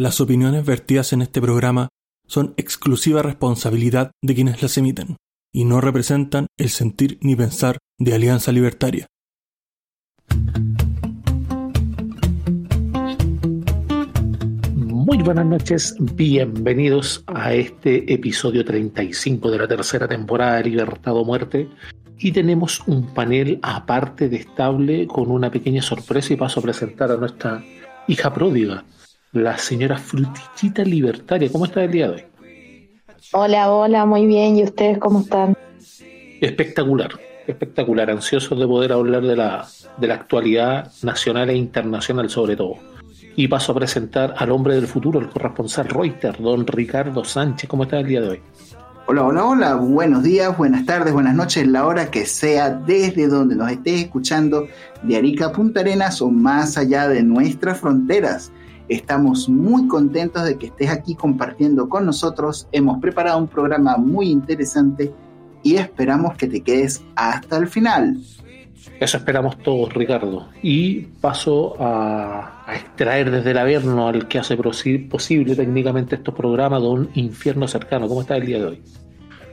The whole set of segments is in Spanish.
Las opiniones vertidas en este programa son exclusiva responsabilidad de quienes las emiten y no representan el sentir ni pensar de Alianza Libertaria. Muy buenas noches, bienvenidos a este episodio 35 de la tercera temporada de Libertad o Muerte. Y tenemos un panel aparte de estable con una pequeña sorpresa y paso a presentar a nuestra hija pródiga, la señora Frutichita Libertaria. ¿Cómo está el día de hoy? Hola, hola, muy bien. ¿Y ustedes cómo están? Espectacular, espectacular. Ansiosos de poder hablar de la, de la actualidad nacional e internacional sobre todo. Y paso a presentar al hombre del futuro, el corresponsal Reuters, don Ricardo Sánchez. ¿Cómo está el día de hoy? Hola, hola, hola, buenos días, buenas tardes, buenas noches, la hora que sea, desde donde nos estés escuchando, de Arica a Punta Arenas o más allá de nuestras fronteras. Estamos muy contentos de que estés aquí compartiendo con nosotros. Hemos preparado un programa muy interesante y esperamos que te quedes hasta el final. Eso esperamos todos, Ricardo. Y paso a, extraer desde el Averno al que hace posible técnicamente estos programas de un infierno cercano. ¿Cómo está el día de hoy?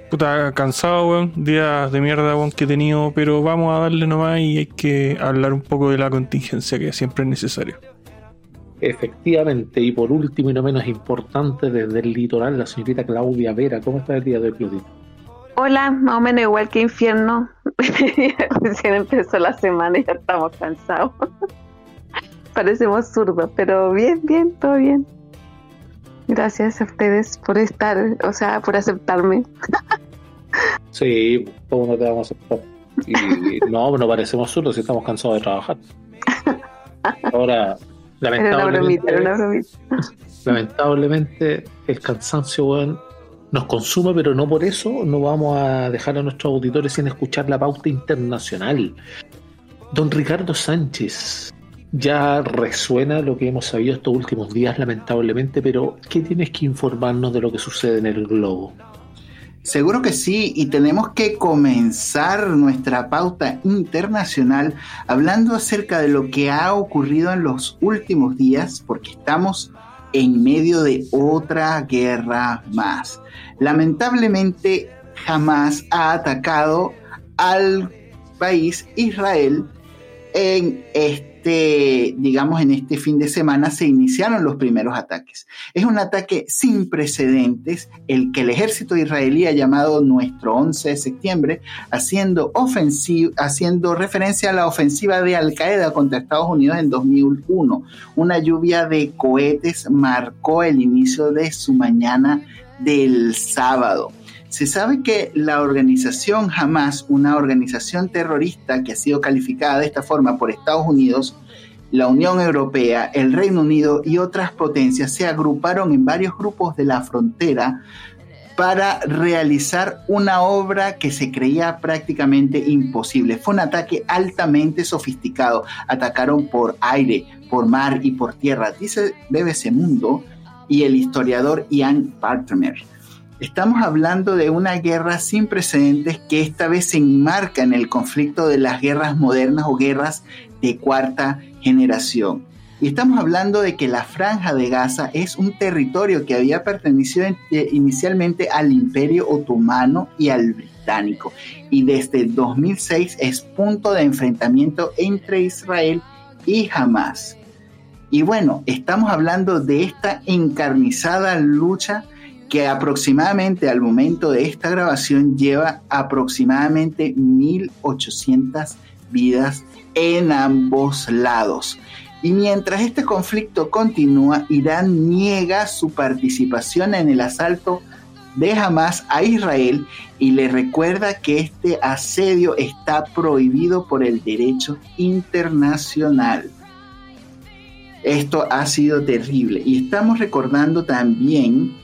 Puta, cansado, weón. Días de mierda, weón, que he tenido, pero vamos a darle nomás y hay que hablar un poco de la contingencia que siempre es necesario. Efectivamente, y por último y no menos importante, desde el litoral, la señorita Claudia Vera. ¿Cómo está el día de hoy, Claudia? Hola, más o menos igual que infierno. Recién empezó la semana y ya estamos cansados. Parecemos zurdos, pero bien, bien, todo bien. Gracias a ustedes por estar, o sea, por aceptarme. sí, ¿cómo no te vamos a aceptar? Y, no, no parecemos zurdos si estamos cansados de trabajar. Ahora, lamentablemente, lamentablemente el cansancio, bueno, nos consume, pero no por eso no vamos a dejar a nuestros auditores sin escuchar la pauta internacional. Don Ricardo Sánchez, ya resuena lo que hemos sabido estos últimos días, lamentablemente, pero ¿qué tienes que informarnos de lo que sucede en el globo? Seguro que sí, y tenemos que comenzar nuestra pauta internacional hablando acerca de lo que ha ocurrido en los últimos días, porque estamos en medio de otra guerra más. Lamentablemente, jamás ha atacado al país Israel en este digamos, en este fin de semana se iniciaron los primeros ataques. Es un ataque sin precedentes, el que el ejército israelí ha llamado nuestro 11 de septiembre, haciendo, haciendo referencia a la ofensiva de Al Qaeda contra Estados Unidos en 2001. Una lluvia de cohetes marcó el inicio de su mañana del sábado. Se sabe que la organización Hamas, una organización terrorista que ha sido calificada de esta forma por Estados Unidos, la Unión Europea, el Reino Unido y otras potencias se agruparon en varios grupos de la frontera para realizar una obra que se creía prácticamente imposible. Fue un ataque altamente sofisticado. Atacaron por aire, por mar y por tierra, dice BBC Mundo y el historiador Ian Partner. Estamos hablando de una guerra sin precedentes que esta vez se enmarca en el conflicto de las guerras modernas o guerras de cuarta generación. Y estamos hablando de que la franja de Gaza es un territorio que había pertenecido eh, inicialmente al Imperio Otomano y al Británico. Y desde 2006 es punto de enfrentamiento entre Israel y Hamas. Y bueno, estamos hablando de esta encarnizada lucha que aproximadamente al momento de esta grabación lleva aproximadamente 1.800 vidas en ambos lados. Y mientras este conflicto continúa, Irán niega su participación en el asalto de Hamas a Israel y le recuerda que este asedio está prohibido por el derecho internacional. Esto ha sido terrible y estamos recordando también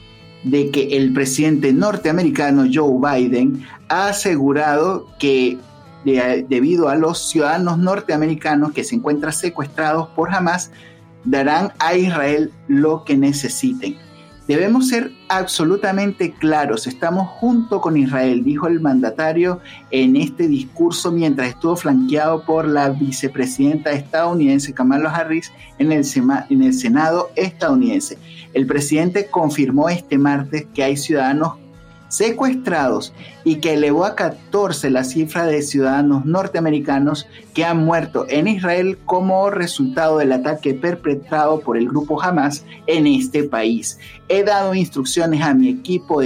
de que el presidente norteamericano Joe Biden ha asegurado que debido a los ciudadanos norteamericanos que se encuentran secuestrados por Hamas, darán a Israel lo que necesiten. Debemos ser absolutamente claros, estamos junto con Israel, dijo el mandatario en este discurso mientras estuvo flanqueado por la vicepresidenta estadounidense Kamala Harris en el, en el Senado estadounidense. El presidente confirmó este martes que hay ciudadanos secuestrados y que elevó a 14 la cifra de ciudadanos norteamericanos que han muerto en Israel como resultado del ataque perpetrado por el grupo Hamas en este país. He dado instrucciones a mi equipo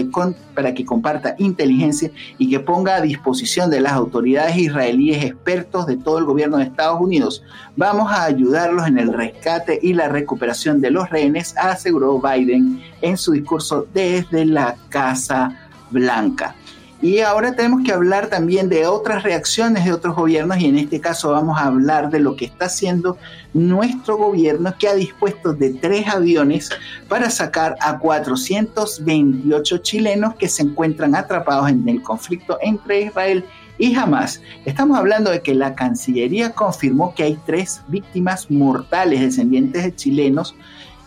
para que comparta inteligencia y que ponga a disposición de las autoridades israelíes expertos de todo el gobierno de Estados Unidos. Vamos a ayudarlos en el rescate y la recuperación de los rehenes, aseguró Biden en su discurso desde la Casa Blanca. Y ahora tenemos que hablar también de otras reacciones de otros gobiernos y en este caso vamos a hablar de lo que está haciendo nuestro gobierno que ha dispuesto de tres aviones para sacar a 428 chilenos que se encuentran atrapados en el conflicto entre Israel y Hamas. Estamos hablando de que la Cancillería confirmó que hay tres víctimas mortales descendientes de chilenos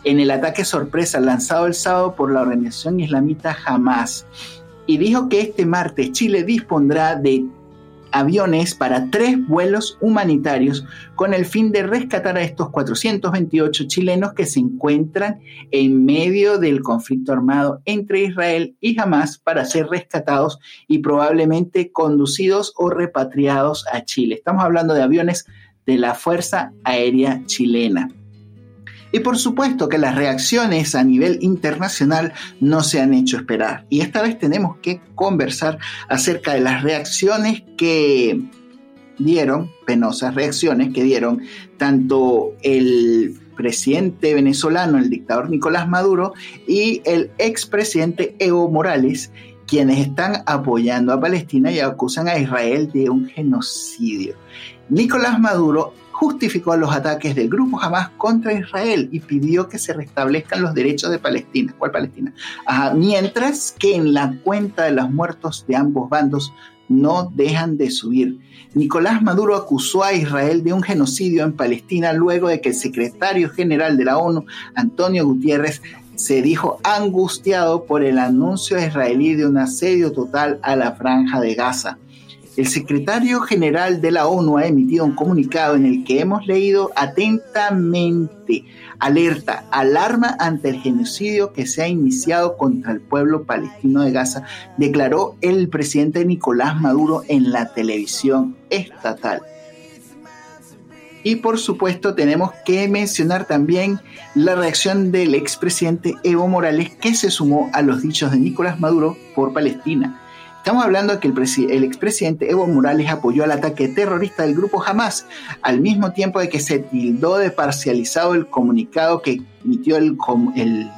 en el ataque sorpresa lanzado el sábado por la organización islamita Hamas y dijo que este martes Chile dispondrá de aviones para tres vuelos humanitarios con el fin de rescatar a estos 428 chilenos que se encuentran en medio del conflicto armado entre Israel y Hamas para ser rescatados y probablemente conducidos o repatriados a Chile. Estamos hablando de aviones de la Fuerza Aérea Chilena. Y por supuesto que las reacciones a nivel internacional no se han hecho esperar. Y esta vez tenemos que conversar acerca de las reacciones que dieron, penosas reacciones que dieron tanto el presidente venezolano, el dictador Nicolás Maduro, y el expresidente Evo Morales, quienes están apoyando a Palestina y acusan a Israel de un genocidio. Nicolás Maduro justificó los ataques del grupo Hamas contra Israel y pidió que se restablezcan los derechos de Palestina. ¿Cuál Palestina? mientras que en la cuenta de los muertos de ambos bandos no dejan de subir. Nicolás Maduro acusó a Israel de un genocidio en Palestina luego de que el secretario general de la ONU, Antonio Gutiérrez, se dijo angustiado por el anuncio israelí de un asedio total a la franja de Gaza. El secretario general de la ONU ha emitido un comunicado en el que hemos leído atentamente, alerta, alarma ante el genocidio que se ha iniciado contra el pueblo palestino de Gaza, declaró el presidente Nicolás Maduro en la televisión estatal. Y por supuesto tenemos que mencionar también la reacción del expresidente Evo Morales que se sumó a los dichos de Nicolás Maduro por Palestina. Estamos hablando de que el, expresidente Evo Morales apoyó el ataque terrorista del grupo Hamas, al mismo tiempo de que se tildó de parcializado el comunicado que emitió el, el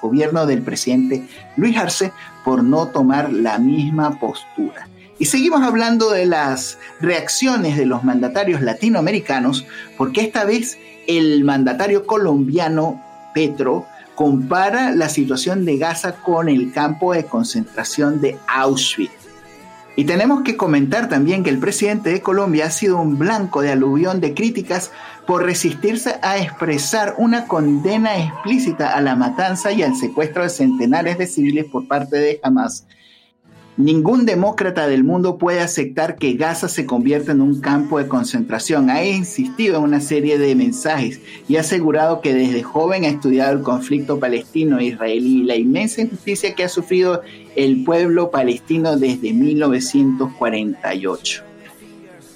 gobierno del presidente Luis Arce por no tomar la misma postura. Y seguimos hablando de las reacciones de los mandatarios latinoamericanos, porque esta vez el mandatario colombiano Petro compara la situación de Gaza con el campo de concentración de Auschwitz. Y tenemos que comentar también que el presidente de Colombia ha sido un blanco de aluvión de críticas por resistirse a expresar una condena explícita a la matanza y al secuestro de centenares de civiles por parte de Hamas Ningún demócrata del mundo puede aceptar que Gaza se convierta en un campo de concentración. Ha insistido en una serie de mensajes y ha asegurado que desde joven ha estudiado el conflicto palestino-israelí y la inmensa injusticia que ha sufrido el pueblo palestino desde 1948.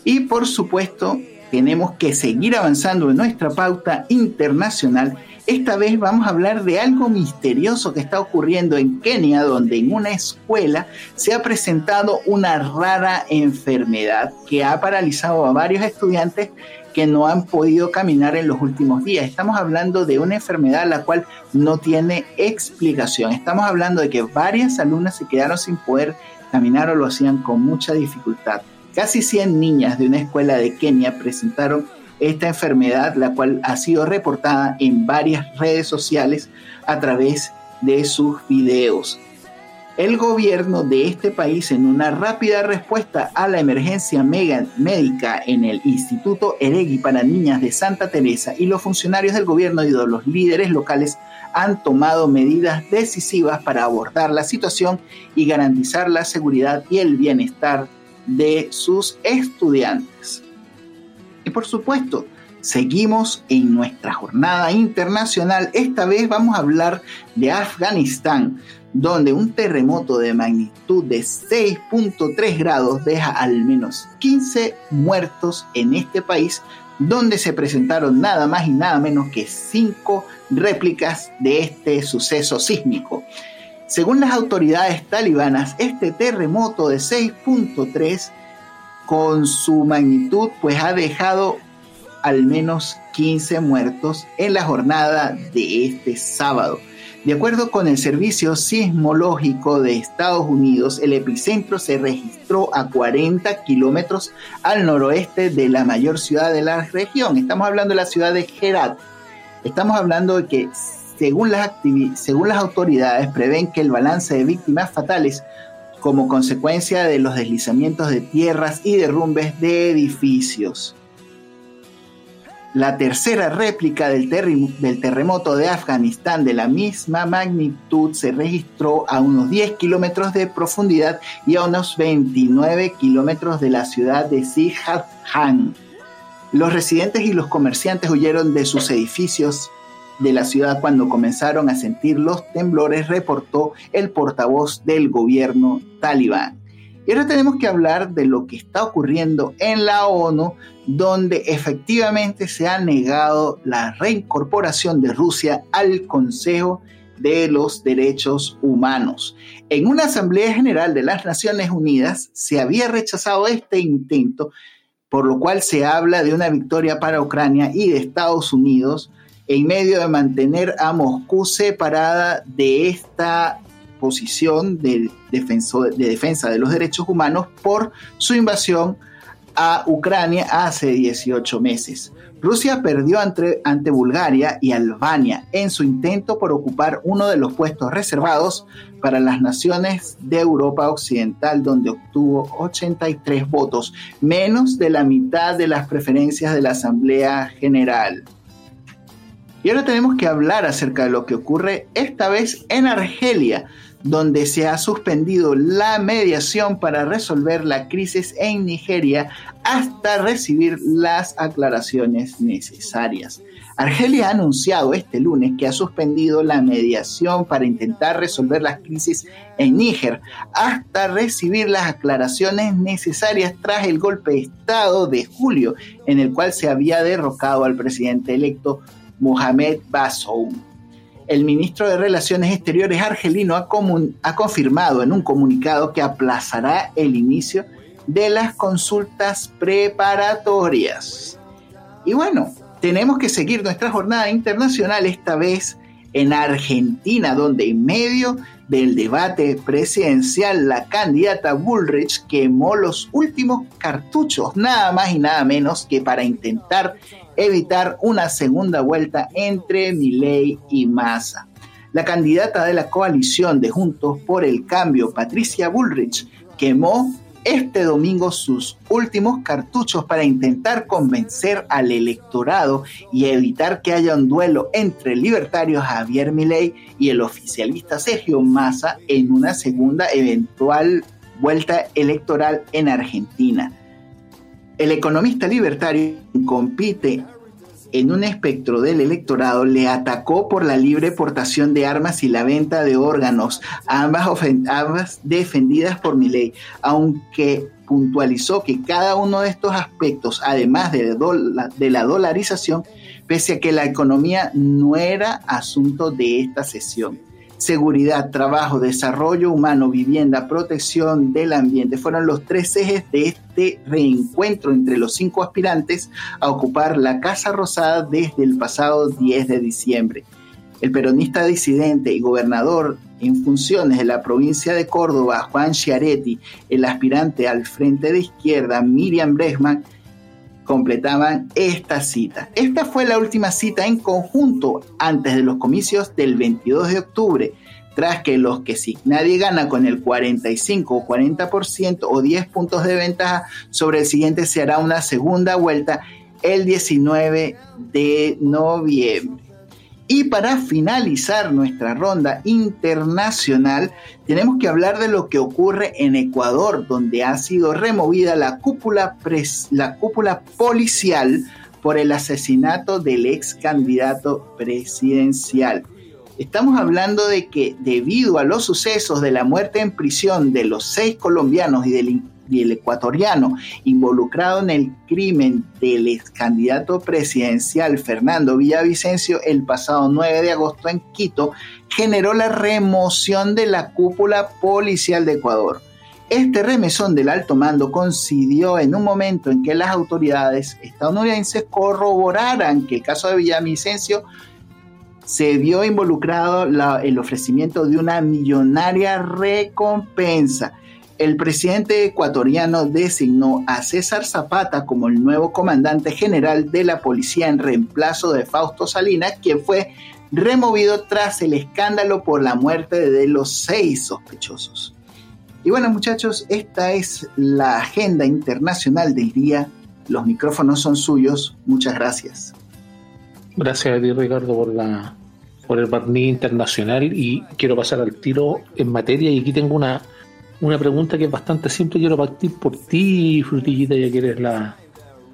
Y por supuesto, tenemos que seguir avanzando en nuestra pauta internacional esta vez vamos a hablar de algo misterioso que está ocurriendo en Kenia, donde en una escuela se ha presentado una rara enfermedad que ha paralizado a varios estudiantes que no han podido caminar en los últimos días. Estamos hablando de una enfermedad la cual no tiene explicación. Estamos hablando de que varias alumnas se quedaron sin poder caminar o lo hacían con mucha dificultad. Casi 100 niñas de una escuela de Kenia presentaron esta enfermedad, la cual ha sido reportada en varias redes sociales a través de sus videos. el gobierno de este país en una rápida respuesta a la emergencia médica en el Instituto Eregui para Niñas de Santa Teresa y los funcionarios del gobierno y de los líderes locales han tomado medidas decisivas para abordar la situación y garantizar la seguridad y el bienestar de sus estudiantes. Y por supuesto, seguimos en nuestra jornada internacional. Esta vez vamos a hablar de Afganistán, donde un terremoto de magnitud de 6.3 grados deja al menos 15 muertos en este país, donde se presentaron nada más y nada menos que 5 réplicas de este suceso sísmico. Según las autoridades talibanas, este terremoto de 6.3 con su magnitud pues ha dejado al menos 15 muertos en la jornada de este sábado. De acuerdo con el Servicio Sismológico de Estados Unidos, el epicentro se registró a 40 kilómetros al noroeste de la mayor ciudad de la región. Estamos hablando de la ciudad de Herat. Estamos hablando de que, según las, según las autoridades, prevén que el balance de víctimas fatales como consecuencia de los deslizamientos de tierras y derrumbes de edificios. La tercera réplica del, terremoto de Afganistán de la misma magnitud se registró a unos 10 kilómetros de profundidad y a unos 29 kilómetros de la ciudad de Sihadhan. Los residentes y los comerciantes huyeron de sus edificios de la ciudad cuando comenzaron a sentir los temblores, reportó el portavoz del gobierno talibán. Y ahora tenemos que hablar de lo que está ocurriendo en la ONU, donde efectivamente se ha negado la reincorporación de Rusia al Consejo de los Derechos Humanos. En una Asamblea General de las Naciones Unidas se había rechazado este intento, por lo cual se habla de una victoria para Ucrania y de Estados Unidos en medio de mantener a Moscú separada de esta posición de, de defensa de los derechos humanos por su invasión a Ucrania hace 18 meses. Rusia perdió ante, ante, Bulgaria y Albania en su intento por ocupar uno de los puestos reservados para las naciones de Europa Occidental, donde obtuvo 83 votos, menos de la mitad de las preferencias de la Asamblea General. Y ahora tenemos que hablar acerca de lo que ocurre esta vez en Argelia, donde se ha suspendido la mediación para resolver la crisis en Nigeria hasta recibir las aclaraciones necesarias. Argelia ha anunciado este lunes que ha suspendido la mediación para intentar resolver las crisis en Níger hasta recibir las aclaraciones necesarias tras el golpe de Estado de julio en el cual se había derrocado al presidente electo Mohamed Bazoum el ministro de Relaciones Exteriores argelino ha, ha, confirmado en un comunicado que aplazará el inicio de las consultas preparatorias. Y bueno, tenemos que seguir nuestra jornada internacional esta vez en Argentina, donde en medio del debate presidencial la candidata Bullrich quemó los últimos cartuchos, nada más y nada menos que para intentar evitar una segunda vuelta entre Milei y Massa. La candidata de la coalición de Juntos por el Cambio, Patricia Bullrich, quemó este domingo sus últimos cartuchos para intentar convencer al electorado y evitar que haya un duelo entre el libertario Javier Milei y el oficialista Sergio Massa en una segunda eventual vuelta electoral en Argentina. El economista libertario compite en un espectro del electorado le atacó por la libre portación de armas y la venta de órganos, ambas, ambas defendidas por mi ley, aunque puntualizó que cada uno de estos aspectos, además de, de la dolarización, pese a que la economía no era asunto de esta sesión seguridad, trabajo, desarrollo humano, vivienda, protección del ambiente, fueron los tres ejes de este reencuentro entre los cinco aspirantes a ocupar la Casa Rosada desde el pasado 10 de diciembre. El peronista disidente y gobernador en funciones de la provincia de Córdoba, Juan Chiaretti, el aspirante al frente de izquierda, Miriam Bresman, completaban esta cita. Esta fue la última cita en conjunto antes de los comicios del 22 de octubre, tras que los que si nadie gana con el 45 o 40% o 10 puntos de ventaja sobre el siguiente se hará una segunda vuelta el 19 de noviembre. Y para finalizar nuestra ronda internacional, tenemos que hablar de lo que ocurre en Ecuador, donde ha sido removida la cúpula, la cúpula policial por el asesinato del ex candidato presidencial. Estamos hablando de que debido a los sucesos de la muerte en prisión de los seis colombianos y del y el ecuatoriano involucrado en el crimen del ex candidato presidencial Fernando Villavicencio el pasado 9 de agosto en Quito generó la remoción de la cúpula policial de Ecuador. Este remesón del alto mando coincidió en un momento en que las autoridades estadounidenses corroboraran que el caso de Villavicencio se vio involucrado el ofrecimiento de una millonaria recompensa el presidente ecuatoriano designó a César Zapata como el nuevo comandante general de la policía en reemplazo de Fausto Salinas, quien fue removido tras el escándalo por la muerte de los seis sospechosos. Y bueno muchachos, esta es la agenda internacional del día. Los micrófonos son suyos. Muchas gracias. Gracias a ti Ricardo por la por el barniz internacional y quiero pasar al tiro en materia y aquí tengo una una pregunta que es bastante simple. Quiero partir por ti, Frutillita, ya que eres la,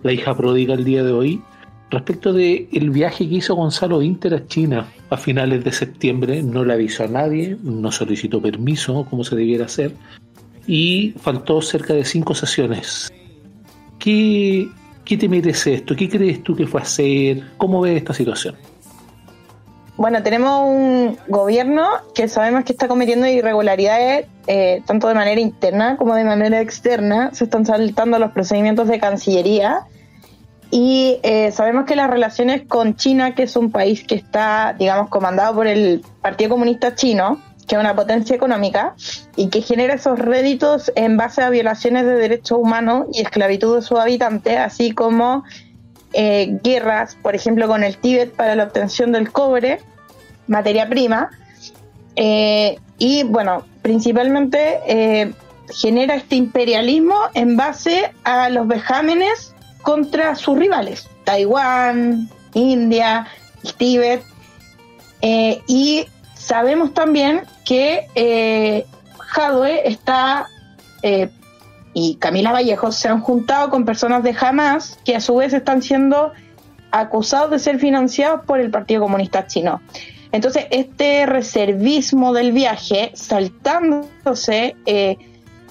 hija pródiga el día de hoy. Respecto del el viaje que hizo Gonzalo Inter a China a finales de septiembre, no le avisó a nadie, no solicitó permiso como se debiera hacer y faltó cerca de cinco sesiones. ¿Qué, qué te merece esto? ¿Qué crees tú que fue hacer? ¿Cómo ves esta situación? Bueno, tenemos un gobierno que sabemos que está cometiendo irregularidades eh, tanto de manera interna como de manera externa. Se están saltando los procedimientos de Cancillería y eh, sabemos que las relaciones con China, que es un país que está, digamos, comandado por el Partido Comunista Chino, que es una potencia económica y que genera esos réditos en base a violaciones de derechos humanos y esclavitud de sus habitantes, así como eh, guerras, por ejemplo, con el Tíbet para la obtención del cobre, materia prima. Eh, y bueno, principalmente eh, genera este imperialismo en base a los vejámenes contra sus rivales, Taiwán, India, el Tíbet. y sabemos también que Jadwe está y Camila Vallejo se han juntado con personas de Hamas que a su vez están siendo acusados de ser financiados por el Partido Comunista Chino. Entonces, este reservismo del viaje, saltándose eh,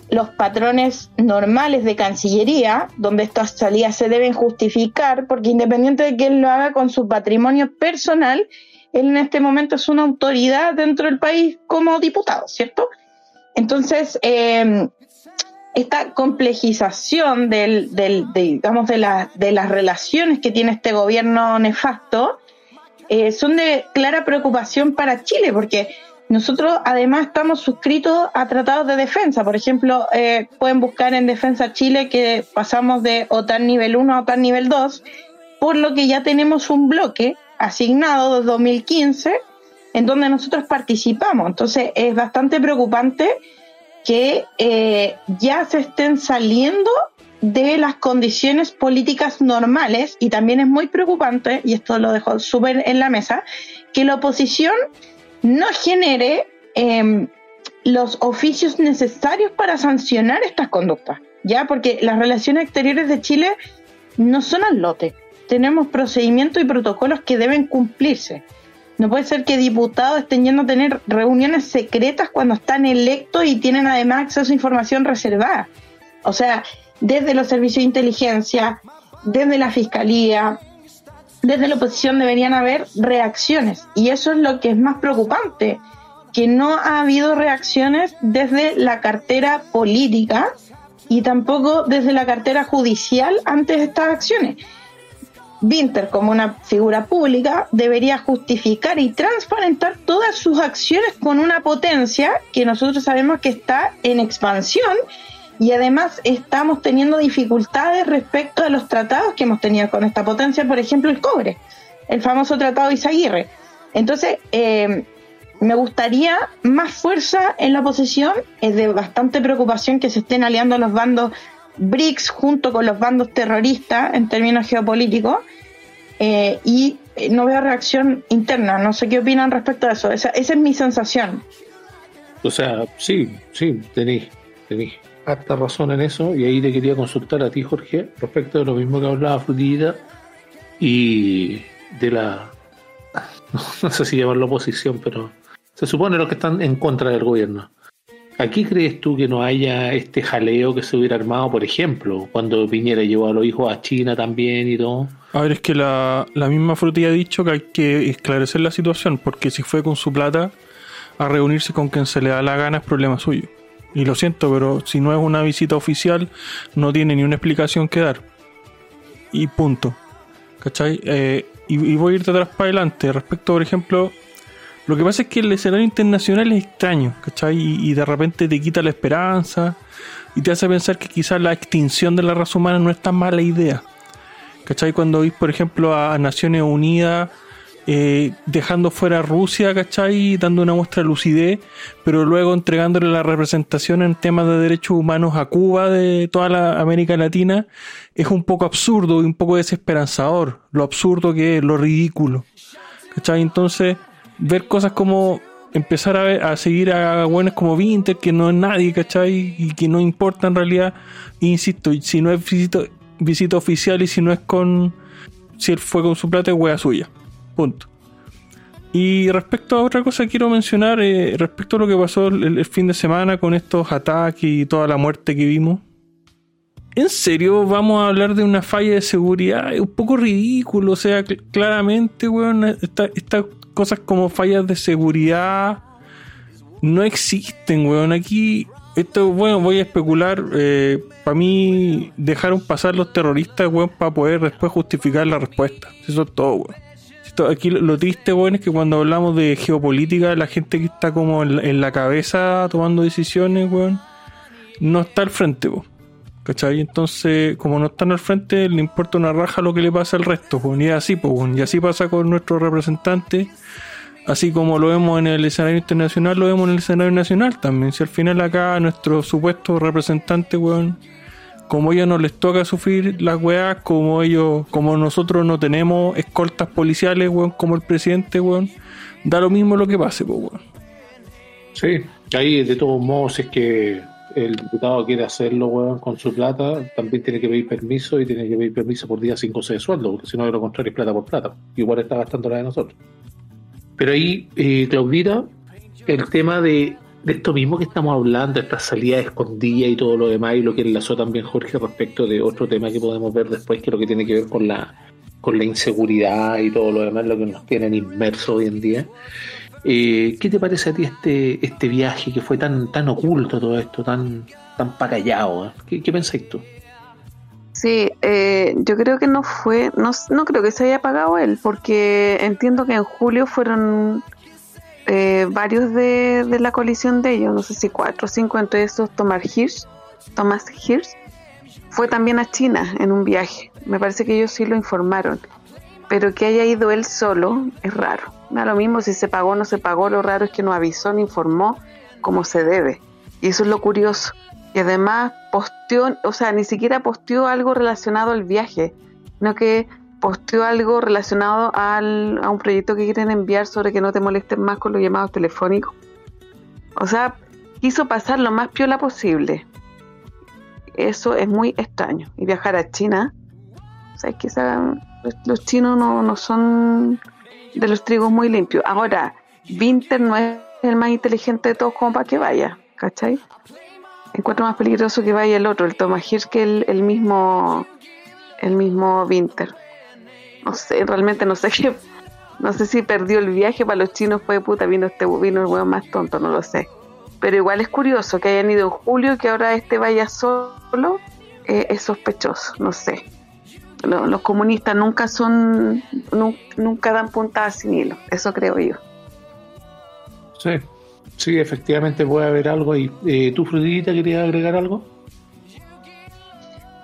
los patrones normales de Cancillería, donde estas salidas se deben justificar, porque independiente de que él lo haga con su patrimonio personal, él en este momento es una autoridad dentro del país como diputado, ¿cierto? Entonces, eh, esta complejización del, del de, digamos, de, la, de las relaciones que tiene este gobierno nefasto eh, son de clara preocupación para Chile, porque nosotros además estamos suscritos a tratados de defensa. Por ejemplo, eh, pueden buscar en Defensa Chile que pasamos de OTAN nivel 1 a OTAN nivel 2, por lo que ya tenemos un bloque asignado desde 2015 en donde nosotros participamos. Entonces es bastante preocupante que eh, ya se estén saliendo de las condiciones políticas normales y también es muy preocupante, y esto lo dejo súper en la mesa, que la oposición no genere em, los oficios necesarios para sancionar estas conductas, ¿ya? Porque las relaciones exteriores de Chile no son al lote. Tenemos procedimientos y protocolos que deben cumplirse. No puede ser que diputados estén yendo a tener reuniones secretas cuando están electos y tienen además acceso a información reservada. O sea, desde los servicios de inteligencia, desde la fiscalía, desde la oposición deberían haber reacciones. Y eso es lo que es más preocupante, que no ha habido reacciones desde la cartera política y tampoco desde la cartera judicial ante estas acciones. Winter, como una figura pública, debería justificar y transparentar todas sus acciones con una potencia que nosotros sabemos que está en expansión y además estamos teniendo dificultades respecto a los tratados que hemos tenido con esta potencia, por ejemplo, el cobre, el famoso tratado de Izaguirre. Entonces, eh, me gustaría más fuerza en la oposición, es de bastante preocupación que se estén aliando los bandos BRICS junto con los bandos terroristas en términos geopolíticos, eh, y no veo reacción interna, no sé qué opinan respecto a eso, esa, esa es mi sensación. O sea, sí, sí, tenéis, tenéis harta razón en eso, y ahí te quería consultar a ti, Jorge, respecto de lo mismo que hablaba Frutillita y de la, no sé si llamarlo oposición, pero se supone los que están en contra del gobierno. ¿Aquí crees tú que no haya este jaleo que se hubiera armado, por ejemplo, cuando Piñera llevó a los hijos a China también y todo? A ver, es que la, la misma frutilla ha dicho que hay que esclarecer la situación, porque si fue con su plata a reunirse con quien se le da la gana es problema suyo. Y lo siento, pero si no es una visita oficial, no tiene ni una explicación que dar. Y punto. ¿Cachai? Eh, y, voy a irte atrás para adelante. Respecto, por ejemplo, lo que pasa es que el escenario internacional es extraño, ¿cachai? Y, y de repente te quita la esperanza y te hace pensar que quizás la extinción de la raza humana no es tan mala idea. ¿Cachai? Cuando veis, por ejemplo, a, a Naciones Unidas eh, dejando fuera a Rusia, ¿cachai? Dando una muestra de lucidez, pero luego entregándole la representación en temas de derechos humanos a Cuba de toda la América Latina, es un poco absurdo y un poco desesperanzador. Lo absurdo que es, lo ridículo. ¿Cachai? Entonces, ver cosas como empezar a, a seguir a buenos como Vinter, que no es nadie, ¿cachai? Y que no importa en realidad. Insisto, si no es visita, visita oficial y si no es con. Si él fue con su plata, es wea suya. Punto. Y respecto a otra cosa, quiero mencionar, eh, respecto a lo que pasó el, fin de semana con estos ataques y toda la muerte que vimos. ¿En serio vamos a hablar de una falla de seguridad? Es un poco ridículo, o sea, cl- claramente, weón, esta- estas cosas como fallas de seguridad no existen, weón. Aquí, esto, bueno, voy a especular. para mí, dejaron pasar los terroristas, weón, para poder después justificar la respuesta. Eso es todo, weón. Esto- Aquí lo, lo triste, weón, es que cuando hablamos de geopolítica, la gente que está como en la, en la cabeza tomando decisiones, weón, no está al frente, weón. ¿Cachai? Entonces, como no están al frente, le importa una raja lo que le pasa al resto, pues, y así, pues, así pasa con nuestros representantes, así como lo vemos en el escenario internacional, lo vemos en el escenario nacional también. Si al final acá nuestros supuestos representantes, weón, como ellos no les toca sufrir las weas, como ellos, como nosotros no tenemos escoltas policiales, weón, como el presidente, weón, da lo mismo lo que pase, pues, weón. Sí, ahí de todos modos, es que el diputado quiere hacerlo, con su plata, también tiene que pedir permiso y tiene que pedir permiso por día 5 de sueldo, porque si no, de lo contrario es plata por plata. Igual está gastando la de nosotros. Pero ahí, eh, Claudita, el tema de, de esto mismo que estamos hablando, esta salida escondida y todo lo demás, y lo que enlazó también Jorge respecto de otro tema que podemos ver después, que es lo que tiene que ver con la, con la inseguridad y todo lo demás, lo que nos tienen inmersos hoy en día. Eh, ¿Qué te parece a ti este, este viaje que fue tan, tan oculto todo esto, tan, tan pa' callado? eh? ¿Qué, qué pensáis tú? Sí, eh, yo creo que no fue, no, no creo que se haya pagado él, porque entiendo que en julio fueron eh, varios de, de la coalición de ellos, no sé si cuatro o cinco, entre esos Thomas Hirsch, Thomas Hirsch, fue también a China en un viaje. Me parece que ellos sí lo informaron, pero que haya ido él solo es raro. Da lo mismo si se pagó o no se pagó, lo raro es que no avisó ni informó como se debe. Y eso es lo curioso. Y además posteó, o sea, ni siquiera posteó algo relacionado al viaje, sino que posteó algo relacionado al, a un proyecto que quieren enviar sobre que no te molesten más con los llamados telefónicos. O sea, quiso pasar lo más piola posible. Eso es muy extraño. Y viajar a China, o sea, es que los chinos no, no son de los trigos muy limpios. Ahora, Winter no es el más inteligente de todos como para que vaya, ¿cachai? Encuentro más peligroso que vaya el otro, el Thomas que el, el mismo el mismo Winter. No sé, realmente no sé qué, no sé si perdió el viaje para los chinos fue puta, vino este vino el hueón más tonto, no lo sé. Pero igual es curioso que hayan ido en julio y que ahora este vaya solo, eh, es sospechoso, no sé. Lo- los comunistas nunca son, nu- nunca dan puntadas sin hilo, eso creo yo. Sí, sí, efectivamente puede haber algo ahí. Eh, ¿Tú, Frutillita, querías agregar algo?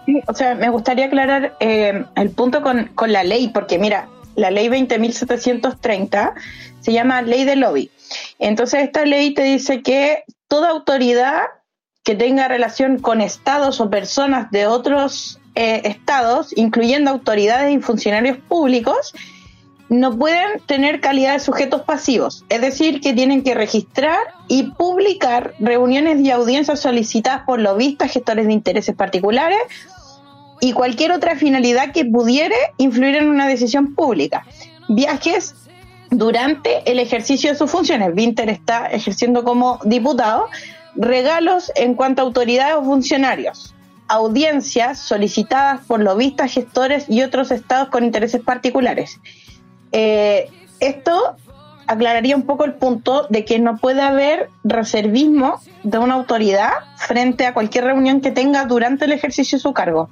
Sí, O sea, me gustaría aclarar eh, el punto con, con la ley, porque mira, la ley 20.730 se llama ley de lobby. Entonces esta ley te dice que toda autoridad que tenga relación con estados o personas de otros eh, estados, incluyendo autoridades y funcionarios públicos, no pueden tener calidad de sujetos pasivos, es decir, que tienen que registrar y publicar reuniones y audiencias solicitadas por lobistas, gestores de intereses particulares y cualquier otra finalidad que pudiere influir en una decisión pública. Viajes durante el ejercicio de sus funciones. Winter está ejerciendo como diputado. Regalos en cuanto a autoridades o funcionarios. Audiencias solicitadas por lobistas, gestores y otros estados con intereses particulares. Eh, esto aclararía un poco el punto de que no puede haber reservismo de una autoridad frente a cualquier reunión que tenga durante el ejercicio de su cargo.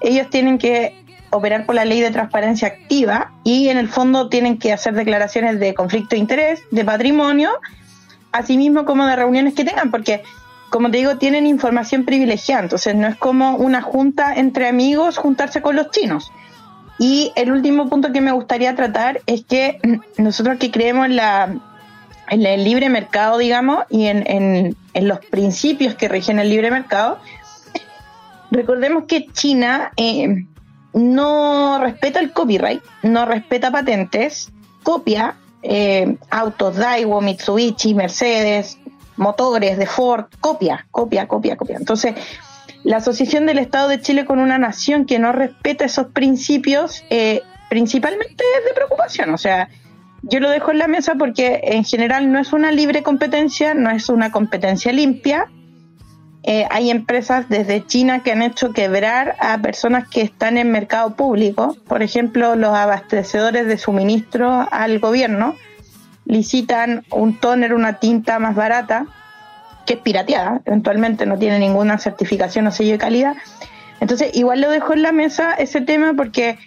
Ellos tienen que operar por la ley de transparencia activa y en el fondo tienen que hacer declaraciones de conflicto de interés, de patrimonio, así mismo como de reuniones que tengan, porque como te digo, tienen información privilegiada, entonces no es como una junta entre amigos juntarse con los chinos. Y el último punto que me gustaría tratar es que nosotros que creemos en, la, el libre mercado, digamos, y en, en, en los principios que rigen el libre mercado, recordemos que China eh, no respeta el copyright, no respeta patentes, copia eh, autos Daiwo, Mitsubishi, Mercedes, motores de Ford, copia, copia, copia, copia. Entonces, la asociación del Estado de Chile con una nación que no respeta esos principios, eh, principalmente es de preocupación. O sea, yo lo dejo en la mesa porque en general no es una libre competencia, no es una competencia limpia, eh, hay empresas desde China que han hecho quebrar a personas que están en mercado público, por ejemplo, los abastecedores de suministro al gobierno licitan un tóner, una tinta más barata, que es pirateada, eventualmente no tiene ninguna certificación o sello de calidad. Entonces, igual lo dejo en la mesa ese tema porque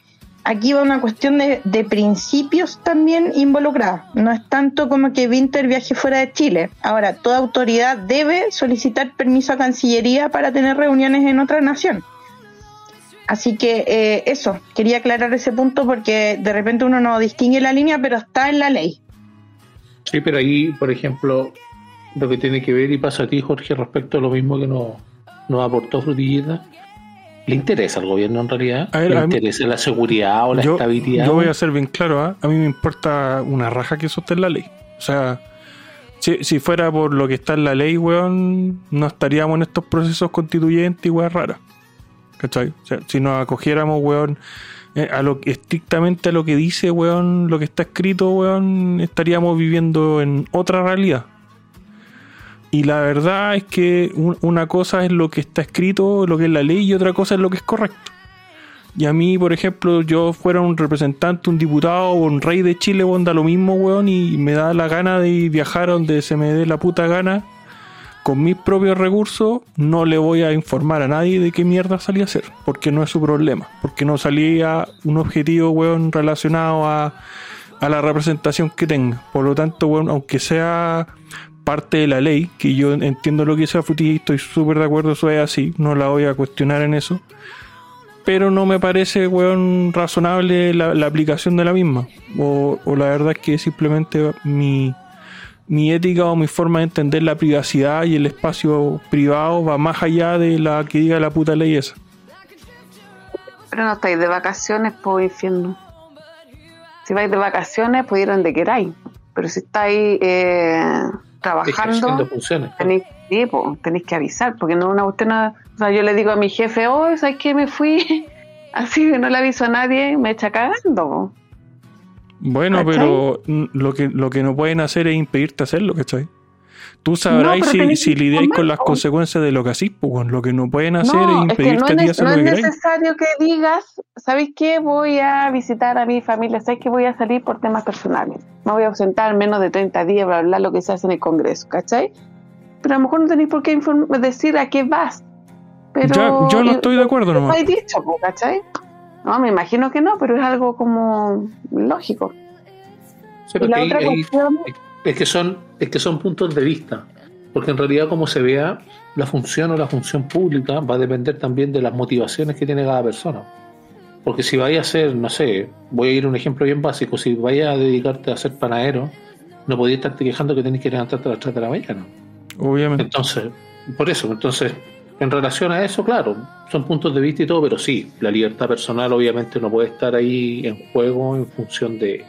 aquí va una cuestión de, principios también involucrada. No es tanto como que Winter viaje fuera de Chile. Ahora, toda autoridad debe solicitar permiso a Cancillería para tener reuniones en otra nación. Así que eh, eso, quería aclarar ese punto porque de repente uno no distingue la línea, pero está en la ley. Sí, pero ahí, por ejemplo, lo que tiene que ver y pasa a ti, Jorge, respecto a lo mismo que nos, nos aportó Frutillita, ¿Le interesa al gobierno en realidad? ¿Le interesa la seguridad o la estabilidad? Yo voy a ser bien claro, ¿ah? a mí me importa una raja que en la ley. O sea, si, fuera por lo que está en la ley, weón, no estaríamos en estos procesos constituyentes y weón raras. ¿Cachai? O sea, si nos acogiéramos, weón, a lo estrictamente a lo que dice, weón, lo que está escrito, weón, estaríamos viviendo en otra realidad. Y la verdad es que una cosa es lo que está escrito, lo que es la ley, y otra cosa es lo que es correcto. Y a mí, por ejemplo, yo fuera un representante, un diputado o un rey de Chile, onda lo mismo, weón, y me da la gana de viajar donde se me dé la puta gana, con mis propios recursos, no le voy a informar a nadie de qué mierda salí a hacer, porque no es su problema, porque no salía un objetivo, weón, relacionado a, a la representación que tenga. Por lo tanto, weón, aunque sea parte de la ley, que yo entiendo lo que sea Fruti y estoy súper de acuerdo, eso es así, no la voy a cuestionar en eso. Pero no me parece, weón, razonable la, aplicación de la misma. O, la verdad es que simplemente mi, mi ética o mi forma de entender la privacidad y el espacio privado va más allá de la que diga la puta ley esa. Pero no estáis de vacaciones, pues infierno. Si vais de vacaciones, pues ir donde queráis. Pero si estáis eh, trabajando, tenéis, tenéis que avisar, porque no una usted o sea, yo le digo a mi jefe, oh, ¿sabes que me fui? Así que no le aviso a nadie, me echa cagando. Bueno, pero lo que, lo que no pueden hacer es impedirte hacerlo, ¿cachai? Tú sabrás si, si lidiáis con las consecuencias de lo que hacís, pues lo que no pueden hacer es impedirte a ti hacer lo que No es necesario que digas, ¿sabéis qué? Voy a visitar a mi familia, ¿sabéis que voy a salir por temas personales? Me voy a ausentar menos de 30 días para hablar lo que se hace en el Congreso, ¿cachai? Pero a lo mejor no tenéis por qué decir a qué vas. Pero yo no estoy de acuerdo nomás. dicho, ¿cachai? No, me imagino que no, pero es algo como lógico. y la otra cuestión es que son, es que son puntos de vista, porque en realidad como se vea, la función o la función pública va a depender también de las motivaciones que tiene cada persona. Porque si vaya a ser, no sé, voy a ir a un ejemplo bien básico, si vaya a dedicarte a ser panadero, no podías estarte quejando que tenés que levantarte a las 3 de la mañana. Obviamente. Entonces, por eso, entonces, en relación a eso, claro, son puntos de vista y todo, pero sí, la libertad personal obviamente no puede estar ahí en juego en función de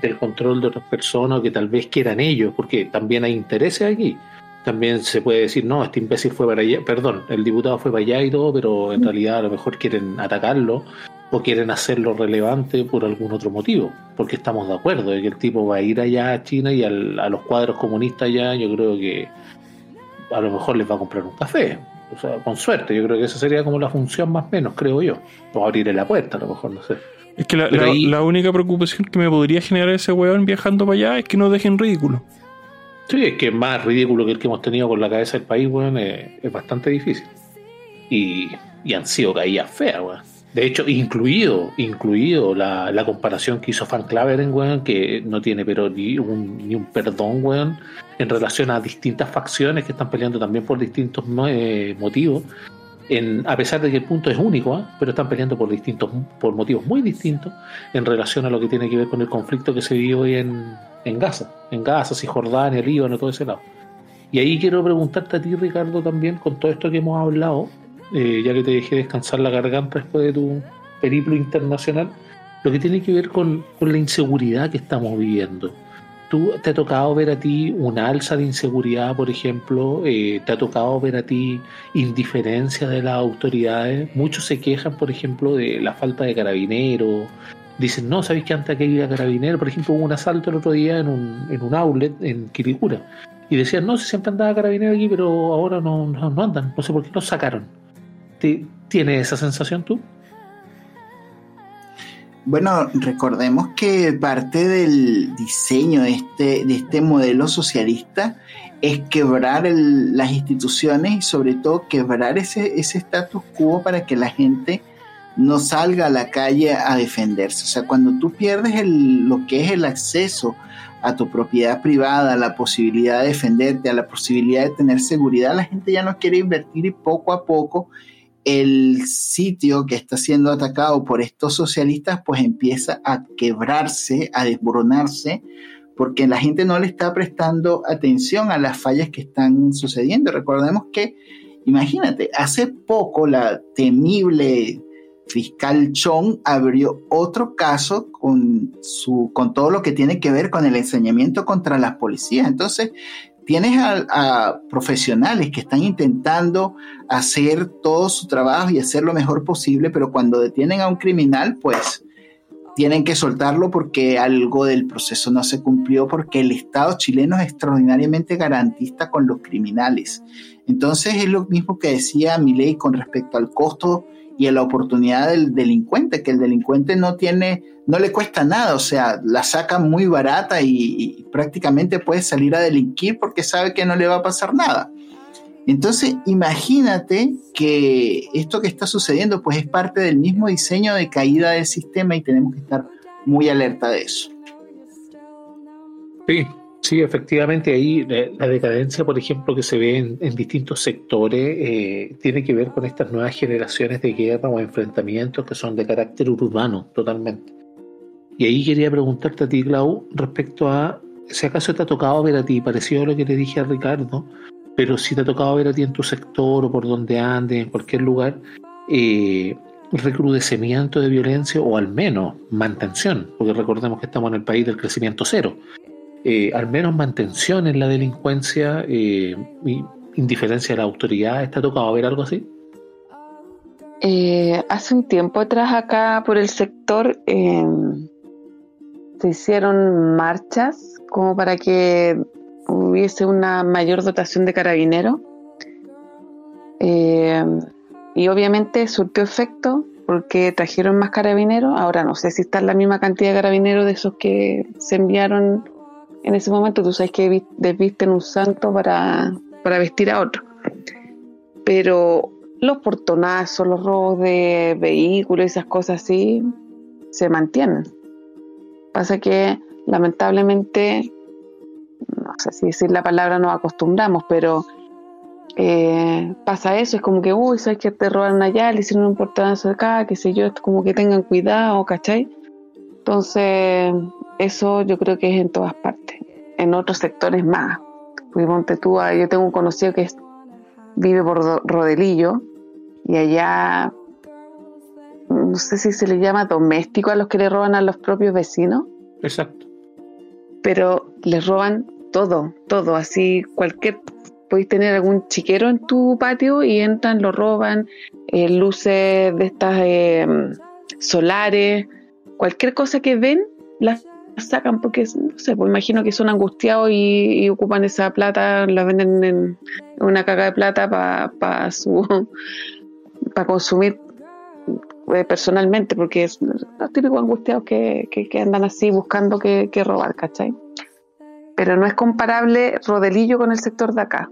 del control de otras personas que tal vez quieran ellos, porque también hay intereses aquí. También se puede decir, no, este imbécil fue para allá, perdón, el diputado fue para allá y todo, pero en realidad a lo mejor quieren atacarlo o quieren hacerlo relevante por algún otro motivo, porque estamos de acuerdo de que el tipo va a ir allá a China y a los cuadros comunistas allá, yo creo que a lo mejor les va a comprar un café, o sea, con suerte, yo creo que esa sería como la función más menos, creo yo, o abrirle la puerta, a lo mejor, no sé. Es que la, la, única preocupación que me podría generar ese weón viajando para allá es que no dejen ridículo. Sí, es que más ridículo que el que hemos tenido con la cabeza del país, weón, es, es bastante difícil. Y, y han sido caídas feas, weón. De hecho, incluido, incluido la, la comparación que hizo Fan Claveren, weón, que no tiene pero ni un, ni un perdón, weón, en relación a distintas facciones que están peleando también por distintos eh, motivos. En, a pesar de que el punto es único, ¿eh? pero están peleando por distintos, por motivos muy distintos en relación a lo que tiene que ver con el conflicto que se vive hoy en, en Gaza, en Gaza, Cisjordania, Líbano, todo ese lado. Y ahí quiero preguntarte a ti, Ricardo, también, con todo esto que hemos hablado, eh, ya que te dejé descansar la garganta después de tu periplo internacional, lo que tiene que ver con, la inseguridad que estamos viviendo. ¿Tú te ha tocado ver a ti una alza de inseguridad, por ejemplo? Eh, ¿Te ha tocado ver a ti indiferencia de las autoridades? Muchos se quejan, por ejemplo, de la falta de carabineros. Dicen, no, ¿sabéis que antes que había carabineros? Por ejemplo, hubo un asalto el otro día en un, en un outlet en Quiricura. Y decían, no, si siempre andaba carabinero aquí, pero ahora no, no, andan. No sé por qué los sacaron. ¿Tienes esa sensación tú? Bueno, recordemos que parte del diseño de este, de este modelo socialista es quebrar las instituciones y sobre todo quebrar ese, ese status quo para que la gente no salga a la calle a defenderse. O sea, cuando tú pierdes lo que es el acceso a tu propiedad privada, a la posibilidad de defenderte, a la posibilidad de tener seguridad, la gente ya no quiere invertir y poco a poco el sitio que está siendo atacado por estos socialistas pues empieza a quebrarse, a desmoronarse, porque la gente no le está prestando atención a las fallas que están sucediendo. Recordemos que, imagínate, hace poco la temible fiscal Chong abrió otro caso con, su, con todo lo que tiene que ver con el ensañamiento contra las policías. Entonces, tienes a, profesionales que están intentando hacer todo su trabajo y hacer lo mejor posible, pero cuando detienen a un criminal, pues tienen que soltarlo porque algo del proceso no se cumplió, porque el Estado chileno es extraordinariamente garantista con los criminales. Entonces es lo mismo que decía Milei con respecto al costo y a la oportunidad del delincuente, que el delincuente no tiene, no le cuesta nada, o sea, la saca muy barata y, prácticamente puede salir a delinquir porque sabe que no le va a pasar nada. Entonces, imagínate que esto que está sucediendo pues es parte del mismo diseño de caída del sistema y tenemos que estar muy alerta de eso. Sí, Sí, efectivamente, ahí la, decadencia, por ejemplo, que se ve en, distintos sectores, eh, tiene que ver con estas nuevas generaciones de guerra o enfrentamientos que son de carácter urbano, totalmente. Y ahí quería preguntarte a ti, Clau, respecto a si acaso te ha tocado ver a ti, parecido a lo que le dije a Ricardo, pero si te ha tocado ver a ti en tu sector o por donde andes, en cualquier lugar, eh, recrudecimiento de violencia o al menos mantención, porque recordemos que estamos en el país del crecimiento cero. Eh, al menos mantención en la delincuencia, eh, indiferencia de la autoridad. ¿Está tocado ver algo así? Eh, hace un tiempo atrás acá por el sector em, se hicieron marchas como para que hubiese una mayor dotación de carabineros em, y obviamente surtió efecto porque trajeron más carabineros. Ahora no sé si está la misma cantidad de carabineros de esos que se enviaron en ese momento tú sabes que desvisten un santo para, vestir a otro. Pero los portonazos, los robos de vehículos, esas cosas así, se mantienen. Pasa que lamentablemente, no sé si decir la palabra nos acostumbramos, pero eh, pasa eso, es como que, uy, sabes que te robaron allá, le hicieron un portonazo acá, qué sé yo, es como que tengan cuidado, ¿cachai? Entonces, eso yo creo que es en todas partes. en otros sectores más. Porque ponte tú, ah, yo tengo un conocido que es- vive por Ro- Rodelillo y allá no sé si se le llama doméstico a los que le roban a los propios vecinos, Exacto. pero les roban todo, todo, así cualquier podéis tener algún chiquero en tu patio y entran, lo roban, eh, luces de estas eh, solares, cualquier cosa que ven, las sacan porque, no sé, pues imagino que son angustiados y, ocupan esa plata, la venden en una caga de plata para su para consumir eh, personalmente, porque es los típicos angustiados que, que, andan así buscando que, que robar, ¿cachai? Pero no es comparable Rodelillo con el sector de acá,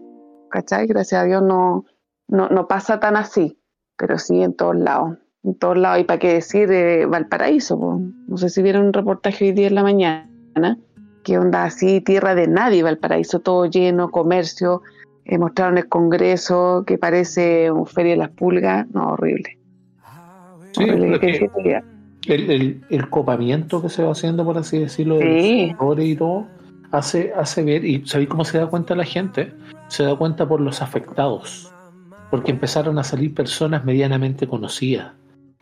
¿cachai? Gracias a Dios no, no, no pasa tan así, pero sí en todos lados, en todos lados. Y para qué decir eh, Valparaíso, po. no sé si vieron un reportaje hoy día en la mañana, que onda así, tierra de nadie, Valparaíso, todo lleno, comercio, eh, mostraron el Congreso, que parece un feria de las pulgas, no, horrible. Sí, el, el, el copamiento que se va haciendo, por así decirlo, de Sí. sectores y todo, hace, hace ver, y ¿sabéis cómo se da cuenta la gente? Se da cuenta por los afectados, porque empezaron a salir personas medianamente conocidas.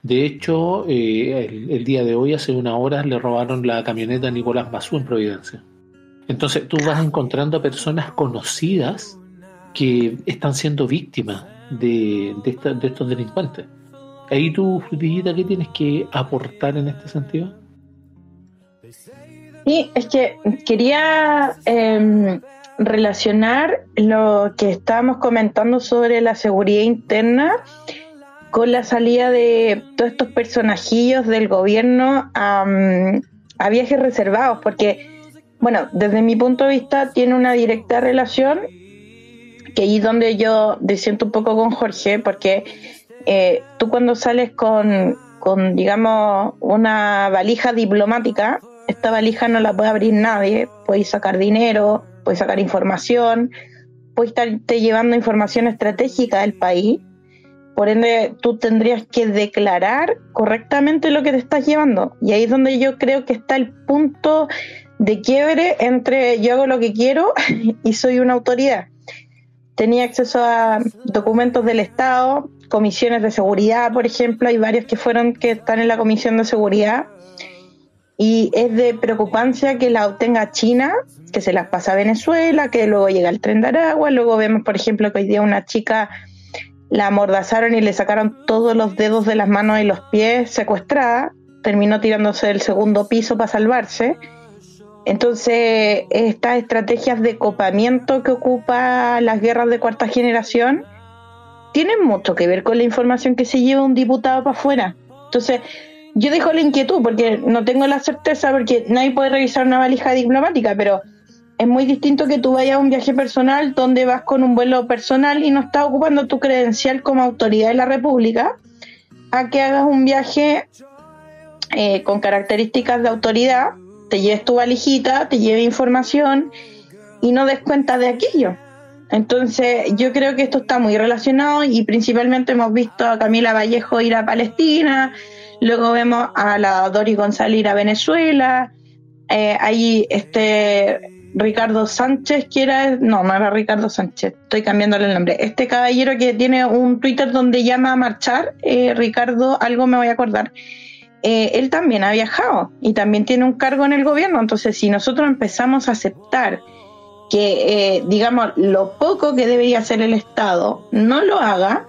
De hecho, eh, el, día de hoy, hace una hora, le robaron la camioneta a Nicolás Mazú en Providencia. Entonces tú vas encontrando a personas conocidas que están siendo víctimas de estos delincuentes. Ahí tú, Frutillita, ¿qué tienes que aportar en este sentido? Sí, es que quería em, relacionar lo que estábamos comentando sobre la seguridad interna con la salida de todos estos personajillos del gobierno a, a viajes reservados, porque, bueno, desde mi punto de vista tiene una directa relación, que ahí donde yo disiento un poco con Jorge, porque eh, tú cuando sales con, con, digamos, una valija diplomática, esta valija no la puede abrir nadie, puedes sacar dinero, puedes sacar información, puedes estarte llevando información estratégica del país, por ende tú tendrías que declarar correctamente lo que te estás llevando. Y ahí es donde yo creo que está el punto de quiebre entre yo hago lo que quiero y soy una autoridad. Tenía acceso a documentos del Estado, comisiones de seguridad, por ejemplo, hay varios que fueron que están en la comisión de seguridad y es de preocupancia que la obtenga China, que se las pasa a Venezuela, que luego llega el tren de Aragua, luego vemos, por ejemplo, que hoy día una chica la amordazaron y le sacaron todos los dedos de las manos y los pies secuestrada, terminó tirándose del segundo piso para salvarse. Entonces, estas estrategias de copamiento que ocupa las guerras de cuarta generación tienen mucho que ver con la información que se lleva un diputado para afuera. Entonces, yo dejo la inquietud porque no tengo la certeza, porque nadie puede revisar una valija diplomática, pero es muy distinto que tú vayas a un viaje personal donde vas con un vuelo personal y no estás ocupando tu credencial como autoridad de la República, a que hagas un viaje eh, con características de autoridad, te lleves tu valijita, te lleve información y no des cuenta de aquello. Entonces, yo creo que esto está muy relacionado y principalmente hemos visto a Camila Vallejo ir a Palestina, luego vemos a la Dori González ir a Venezuela, eh, este Ricardo Sánchez, que era, no, no era Ricardo Sánchez, estoy cambiándole el nombre, este caballero que tiene un Twitter donde llama a marchar, eh, Ricardo, algo me voy a acordar, eh, él también ha viajado y también tiene un cargo en el gobierno, entonces si nosotros empezamos a aceptar que, eh, digamos, lo poco que debería hacer el Estado no lo haga,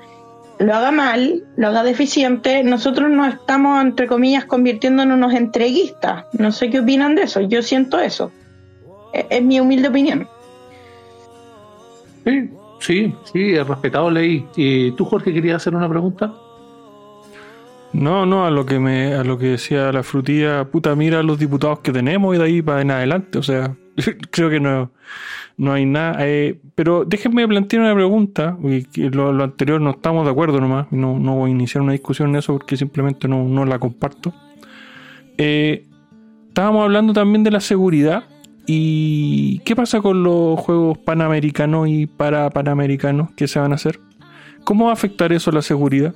lo haga mal, lo haga deficiente, nosotros nos estamos, entre comillas, convirtiendo en unos entreguistas. No sé qué opinan de eso, yo siento eso. Es mi humilde opinión. Sí, sí, sí, es respetable ahí. ¿Y tú, Jorge, querías hacer una pregunta? No, no, a lo que me, a lo que decía la frutilla, puta, mira los diputados que tenemos y de ahí para en adelante. O sea, creo que no, no hay nada. eh, pero déjenme plantear una pregunta, porque que lo, lo anterior no estamos de acuerdo nomás, no, no voy a iniciar una discusión en eso porque simplemente no, no la comparto. Eh, estábamos hablando también de la seguridad y qué pasa con los juegos panamericanos y para panamericanos que se van a hacer. ¿Cómo va a afectar eso a la seguridad?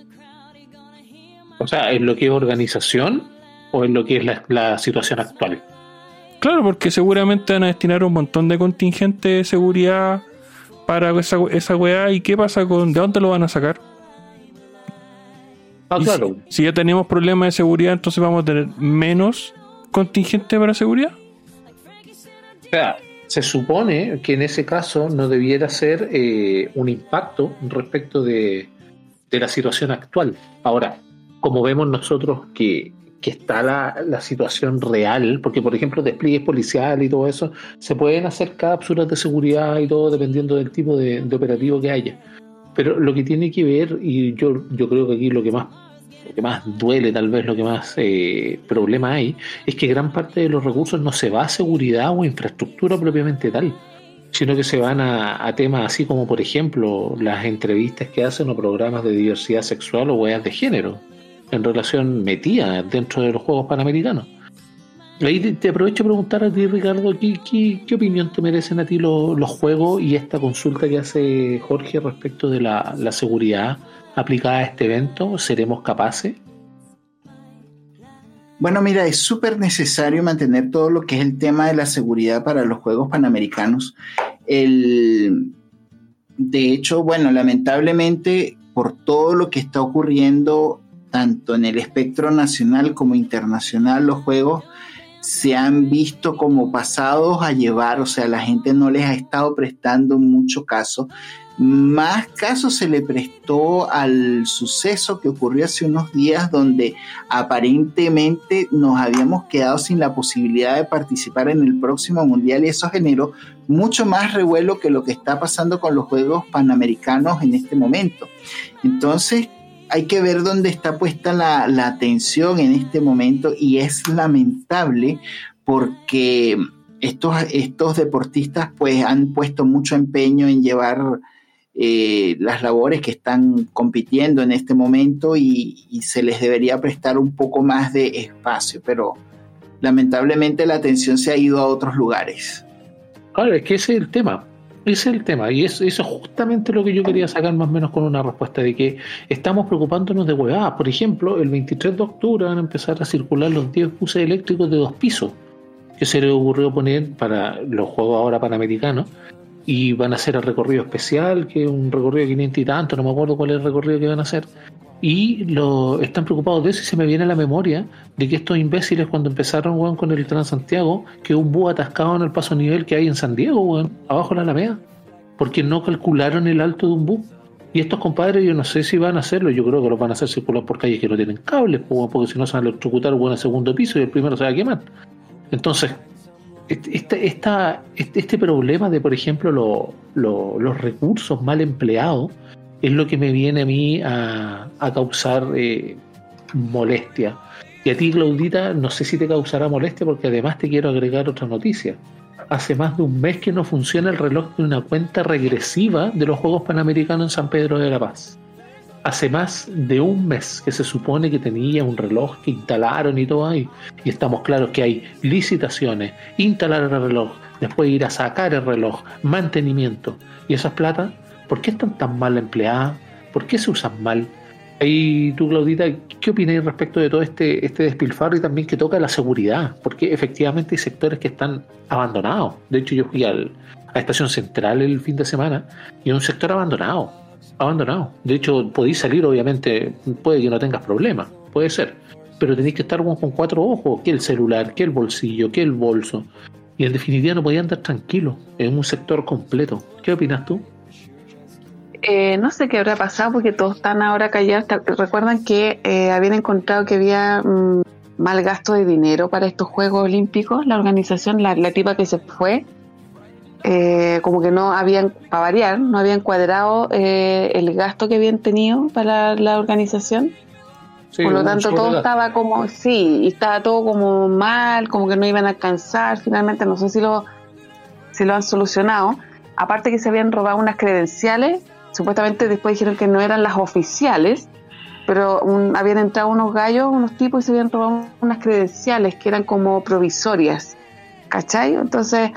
O sea, ¿en lo que es organización o en lo que es la, la situación actual? Claro, porque seguramente van a destinar un montón de contingente de seguridad para esa, esa weá. ¿Y qué pasa con de dónde lo van a sacar? Ah, claro. Si, si ya tenemos problemas de seguridad, entonces vamos a tener menos contingente para seguridad. O sea, se supone que en ese caso no debiera ser eh, un impacto respecto de, de la situación actual. Ahora, como vemos nosotros que, que está la, la situación real, porque por ejemplo despliegues policiales y todo eso, se pueden hacer cápsulas de seguridad y todo dependiendo del tipo de, de operativo que haya. Pero lo que tiene que ver, y yo, yo creo que aquí lo que más lo que más duele, tal vez lo que más eh, problema hay, es que gran parte de los recursos no se va a seguridad o infraestructura propiamente tal, sino que se van a, temas así como, por ejemplo, las entrevistas que hacen o programas de diversidad sexual o weas de género, en relación metida dentro de los Juegos Panamericanos. Ahí te, aprovecho a preguntar a ti, Ricardo, ¿qué, qué, opinión te merecen a ti lo- los juegos y esta consulta que hace Jorge respecto de la seguridad aplicada a este evento? ¿Seremos capaces? Bueno, mira, es súper necesario mantener todo lo que es el tema de la seguridad para los Juegos Panamericanos. El, de hecho, bueno, lamentablemente, por todo lo que está ocurriendo, tanto en el espectro nacional como internacional, los Juegos se han visto como pasados a llevar, o sea, la gente no les ha estado prestando mucho caso. Más caso se le prestó al suceso que ocurrió hace unos días donde aparentemente nos habíamos quedado sin la posibilidad de participar en el próximo mundial y eso generó mucho más revuelo que lo que está pasando con los Juegos Panamericanos en este momento. Entonces hay que ver dónde está puesta la, la atención en este momento y es lamentable porque estos, estos deportistas pues han puesto mucho empeño en llevar eh, las labores que están compitiendo en este momento y, se les debería prestar un poco más de espacio, pero lamentablemente la atención se ha ido a otros lugares. Claro, es que ese es el tema. Ese es el tema, y eso, eso es justamente lo que yo quería sacar más o menos con una respuesta de que estamos preocupándonos de huevadas. Por ejemplo, el 23 de octubre van a empezar a circular los 10 buses eléctricos de dos pisos que se le ocurrió poner para los juegos ahora panamericanos y van a hacer el recorrido especial, que es un recorrido de 500 y tanto, no me acuerdo cuál es el recorrido que van a hacer. Y lo, están preocupados de eso y se me viene a la memoria de que estos imbéciles cuando empezaron weón, con el Transantiago, que un bus atascado en el paso nivel que hay en San Diego, weón, abajo de la Alameda, porque no calcularon el alto de un bus. Y estos compadres, yo no sé si van a hacerlo, yo creo que los van a hacer circular por calles que no tienen cables, porque si no se van a electrocutar bueno, al segundo piso y el primero se va a quemar. Entonces, este, esta, este, problema de, por ejemplo, lo, lo, los recursos mal empleados es lo que me viene a mí a, a causar eh, molestia. Y a ti, Claudita, no sé si te causará molestia porque además te quiero agregar otra noticia. Hace más de un mes que no funciona el reloj de una cuenta regresiva de los Juegos Panamericanos en San Pedro de la Paz. Hace más de un mes que se supone que tenía un reloj que instalaron y todo ahí. Y estamos claros que hay licitaciones, instalar el reloj, después ir a sacar el reloj, mantenimiento. Y esas plata, ¿por qué están tan mal empleadas? ¿Por qué se usan mal? Ahí tú, Claudita, ¿qué opináis respecto de todo este, este despilfarro y también que toca la seguridad? Porque efectivamente hay sectores que están abandonados. De hecho, yo fui al, a Estación Central el fin de semana y es un sector abandonado. Abandonado. De hecho, podéis salir, obviamente, puede que no tengas problemas, puede ser. Pero tenéis que estar con cuatro ojos, que el celular, que el bolsillo, que el bolso. Y en definitiva no podían andar tranquilos en un sector completo. ¿Qué opinas tú? Eh, no sé qué habrá pasado porque todos están ahora callados. Recuerdan que eh, habían encontrado que había mmm, mal gasto de dinero para estos Juegos Olímpicos. La organización, la, la tipa que se fue, eh, como que no habían, para variar, no habían cuadrado eh, el gasto que habían tenido para la organización. Sí, Por lo tanto, todo estaba como, sí, y estaba todo como mal, como que no iban a alcanzar. Finalmente, no sé si lo, si lo han solucionado. Aparte que se habían robado unas credenciales supuestamente después dijeron que no eran las oficiales, pero un, habían entrado unos gallos, unos tipos y se habían robado unas credenciales que eran como provisorias, ¿cachai? Entonces,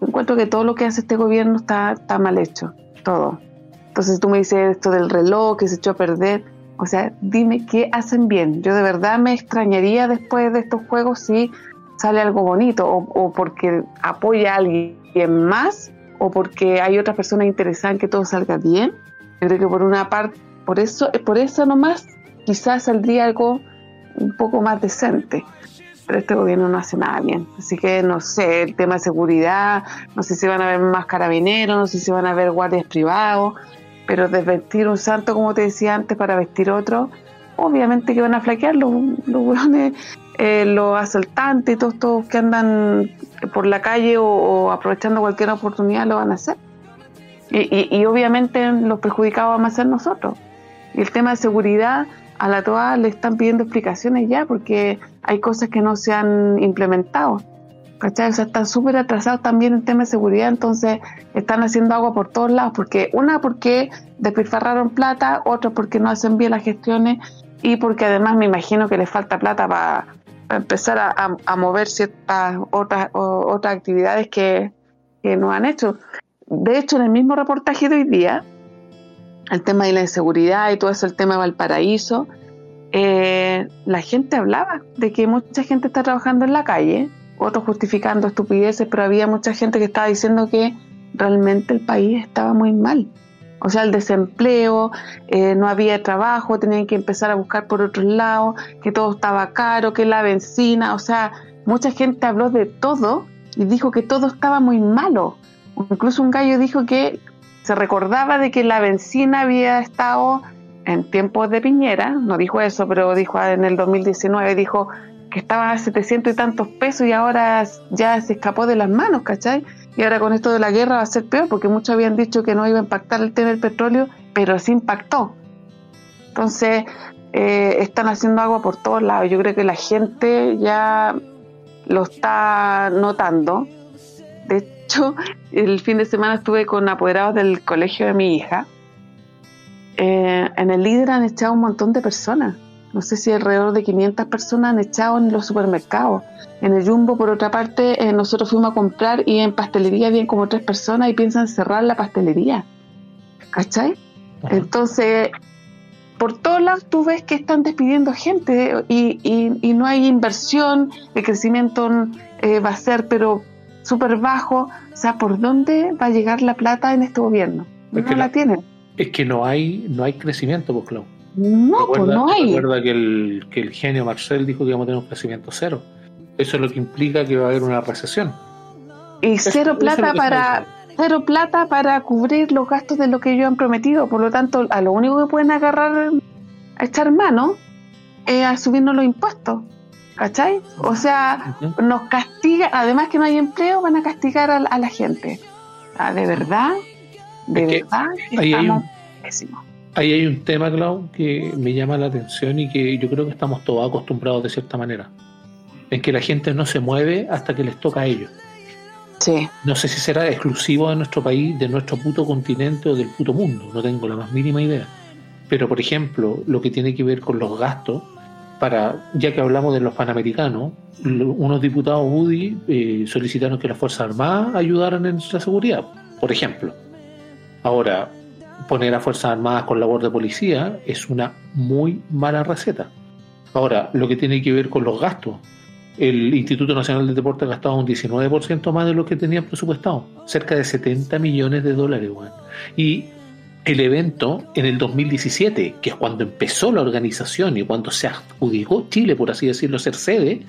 encuentro que todo lo que hace este gobierno está, está mal hecho, todo. Entonces tú me dices esto del reloj que se echó a perder, o sea, dime qué hacen bien. Yo de verdad me extrañaría después de estos juegos si sale algo bonito, o, porque apoya a alguien más, o porque hay otras personas interesadas en que todo salga bien. Yo creo que por una parte, por eso, por eso nomás, quizás saldría algo un poco más decente. Pero este gobierno no hace nada bien. Así que no sé, el tema de seguridad, no sé si van a haber más carabineros, no sé si van a haber guardias privados, pero desvestir un santo, como te decía antes, para vestir otro, obviamente que van a flaquear los, los eh, los asaltantes y todos estos que andan por la calle o, o aprovechando cualquier oportunidad lo van a hacer. Y, y- y obviamente los perjudicados vamos a ser nosotros. Y el tema de seguridad, a la TOA le están pidiendo explicaciones ya porque hay cosas que no se han implementado. ¿Cachai? O sea, están súper atrasados también en tema de seguridad, entonces están haciendo agua por todos lados. Porque una, porque despilfarraron plata, otra, porque no hacen bien las gestiones y porque además me imagino que les falta plata para empezar a, mover ciertas otras, otras actividades que, que no han hecho. De hecho, en el mismo reportaje de hoy día, el tema de la inseguridad y todo eso, el tema de Valparaíso, eh, la gente hablaba de que mucha gente está trabajando en la calle, otros justificando estupideces, pero había mucha gente que estaba diciendo que realmente el país estaba muy mal. O sea, el desempleo, eh, no había trabajo, tenían que empezar a buscar por otros lados, que todo estaba caro, que la benzina, o sea, mucha gente habló de todo y dijo que todo estaba muy malo. Incluso un gallo dijo que se recordaba de que la benzina había estado en tiempos de Piñera, no dijo eso, pero dijo en el 2019, dijo que estaba a 700 y tantos pesos y ahora ya se escapó de las manos, ¿cachai? Y ahora con esto de la guerra va a ser peor, porque muchos habían dicho que no iba a impactar el tema del petróleo, pero sí impactó. Entonces, eh, están haciendo agua por todos lados. Yo creo que la gente ya lo está notando. De hecho, el fin de semana estuve con apoderados del colegio de mi hija. Eh, en el líder han echado un montón de personas. No sé si alrededor de 500 personas han echado en los supermercados. En el Jumbo, por otra parte, eh, nosotros fuimos a comprar y en pastelería habían como tres personas y piensan cerrar la pastelería. ¿Cachai? Ajá. Entonces, por todos lados tú ves que están despidiendo gente y, y- y no hay inversión, el crecimiento eh, va a ser pero súper bajo. O sea, ¿por dónde va a llegar la plata en este gobierno? Es No que la la- tienen. Es que no hay, no hay crecimiento, pues, Clau. No, pues no hay. Recuerda que el, que el genio Marcel dijo que íbamos a tener un crecimiento cero. Eso es lo que implica que va a haber una recesión. Y cero eso plata para cero plata para cubrir los gastos de lo que ellos han prometido. Por lo tanto, a lo único que pueden agarrar a echar mano es a subirnos los impuestos. ¿Cachai? O sea, nos castiga, además que no hay empleo, van a castigar a, la- a la gente. Ah, ¿De verdad? ¿De Es que verdad? ahí hay un- pésimos. Ahí hay un tema, Clau, que me llama la atención y que yo creo que estamos todos acostumbrados de cierta manera. En que la gente no se mueve hasta que les toca a ellos. Sí. No sé si será exclusivo de nuestro país, de nuestro puto continente o del puto mundo, no tengo la más mínima idea. Pero, por ejemplo, lo que tiene que ver con los gastos, para ya que hablamos de los panamericanos, unos diputados UDI eh, solicitaron que las Fuerzas Armadas ayudaran en la seguridad, por ejemplo. Ahora, poner a Fuerzas Armadas con labor de policía es una muy mala receta. Ahora, lo que tiene que ver con los gastos, el Instituto Nacional de Deporte ha gastado un 19% más de lo que tenían presupuestado, cerca de 70 millones de dólares. Y el evento en el 2017, que es cuando empezó la organización y cuando se adjudicó Chile, por así decirlo, ser sede,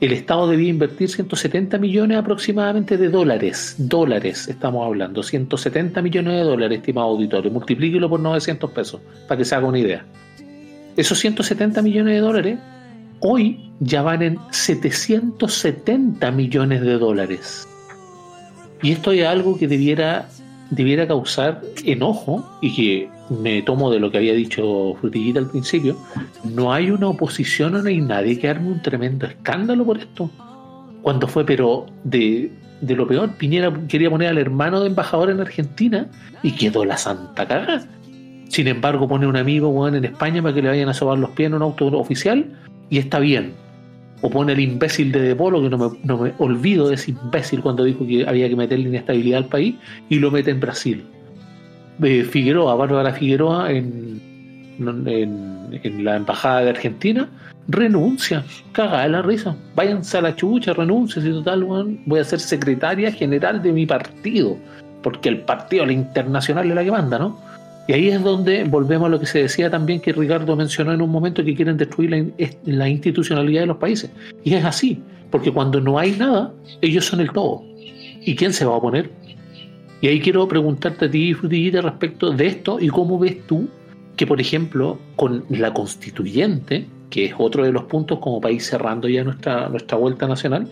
el Estado debía invertir 170 millones aproximadamente de dólares. Dólares, estamos hablando. 170 millones de dólares, estimado auditorio. Multiplíquelo por 900 pesos, para que se haga una idea. Esos 170 millones de dólares hoy ya van en 770 millones de dólares. Y esto es algo que debiera, debiera causar enojo y que me tomo de lo que había dicho Frutillita al principio. No hay una oposición o no hay nadie que arme un tremendo escándalo por esto. Cuando fue, pero de, de lo peor, Piñera quería poner al hermano de embajador en Argentina y quedó la santa cagada. Sin embargo, pone un amigo weón, en España para que le vayan a sobar los pies en un auto oficial y está bien. O pone el imbécil de De Polo, que no me, no me olvido de ese imbécil cuando dijo que había que meterle inestabilidad al país, y lo mete en Brasil. Eh, Figueroa, Bárbara Figueroa, en, en, en la embajada de Argentina, renuncia, caga de la risa, váyanse a la chucha, renuncia, si total, voy a ser secretaria general de mi partido, porque el partido, la internacional es la que manda, ¿no? Y ahí es donde volvemos a lo que se decía también que Ricardo mencionó en un momento que quieren destruir la, institucionalidad de los países. Y es así, porque cuando no hay nada, ellos son el todo. ¿Y quién se va a oponer? Y ahí quiero preguntarte a ti, Frutillita, respecto de esto y cómo ves tú que, por ejemplo, con la constituyente, que es otro de los puntos como país cerrando ya nuestra, nuestra vuelta nacional,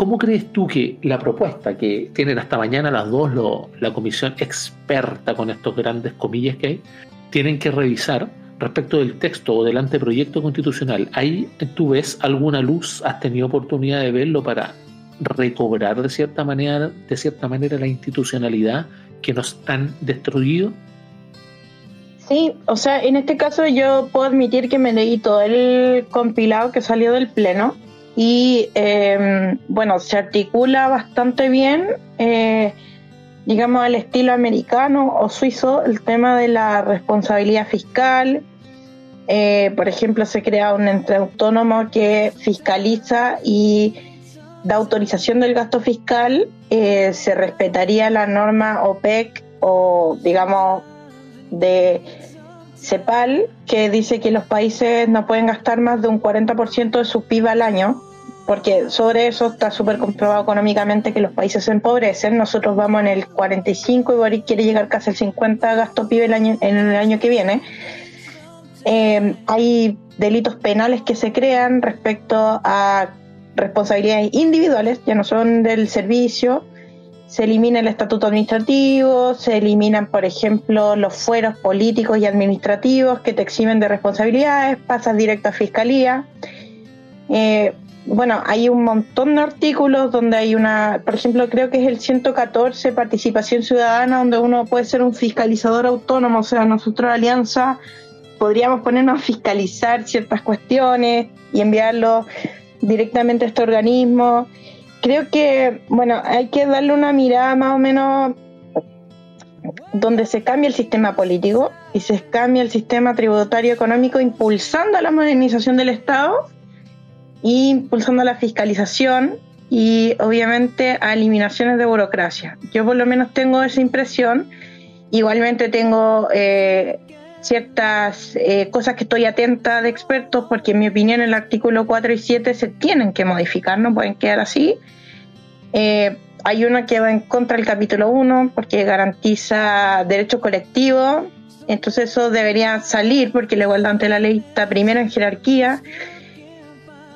¿cómo crees tú que la propuesta que tienen hasta mañana las dos, la comisión experta con estos grandes comillas que hay, tienen que revisar respecto del texto o del anteproyecto constitucional? ¿Ahí tú ves alguna luz? ¿Has tenido oportunidad de verlo para recobrar de cierta manera, de cierta manera la institucionalidad que nos han destruido? Sí, o sea, en este caso yo puedo admitir que me leí todo el compilado que salió del Pleno y em, bueno, se articula bastante bien, eh, digamos, al estilo americano o suizo, el tema de la responsabilidad fiscal. Eh, por ejemplo, se crea un ente autónomo que fiscaliza y da autorización del gasto fiscal, eh, se respetaría la norma OPEC o, digamos, de CEPAL, que dice que los países no pueden gastar más de un 40% de su PIB al año, porque sobre eso está súper comprobado económicamente que los países se empobrecen. Nosotros vamos en el 45 y Boric quiere llegar casi al 50 gasto PIB el año, en el año que viene. Eh, hay delitos penales que se crean respecto a responsabilidades individuales, ya no son del servicio se elimina el estatuto administrativo, se eliminan, por ejemplo, los fueros políticos y administrativos que te eximen de responsabilidades, pasas directo a fiscalía. Eh, bueno, hay un montón de artículos donde hay una, por ejemplo, creo que es el 114, participación ciudadana, donde uno puede ser un fiscalizador autónomo, o sea, nosotros, Alianza, podríamos ponernos a fiscalizar ciertas cuestiones y enviarlo directamente a este organismo creo que, bueno, hay que darle una mirada más o menos donde se cambia el sistema político y se cambia el sistema tributario económico impulsando la modernización del Estado e impulsando la fiscalización y obviamente a eliminaciones de burocracia. Yo por lo menos tengo esa impresión. Igualmente tengo eh, ciertas eh, cosas que estoy atenta de expertos porque en mi opinión el artículo 4 y 7 se tienen que modificar, no pueden quedar así. Eh, hay una que va en contra del capítulo 1 porque garantiza derechos colectivos, entonces eso debería salir porque la igualdad ante la ley está primero en jerarquía.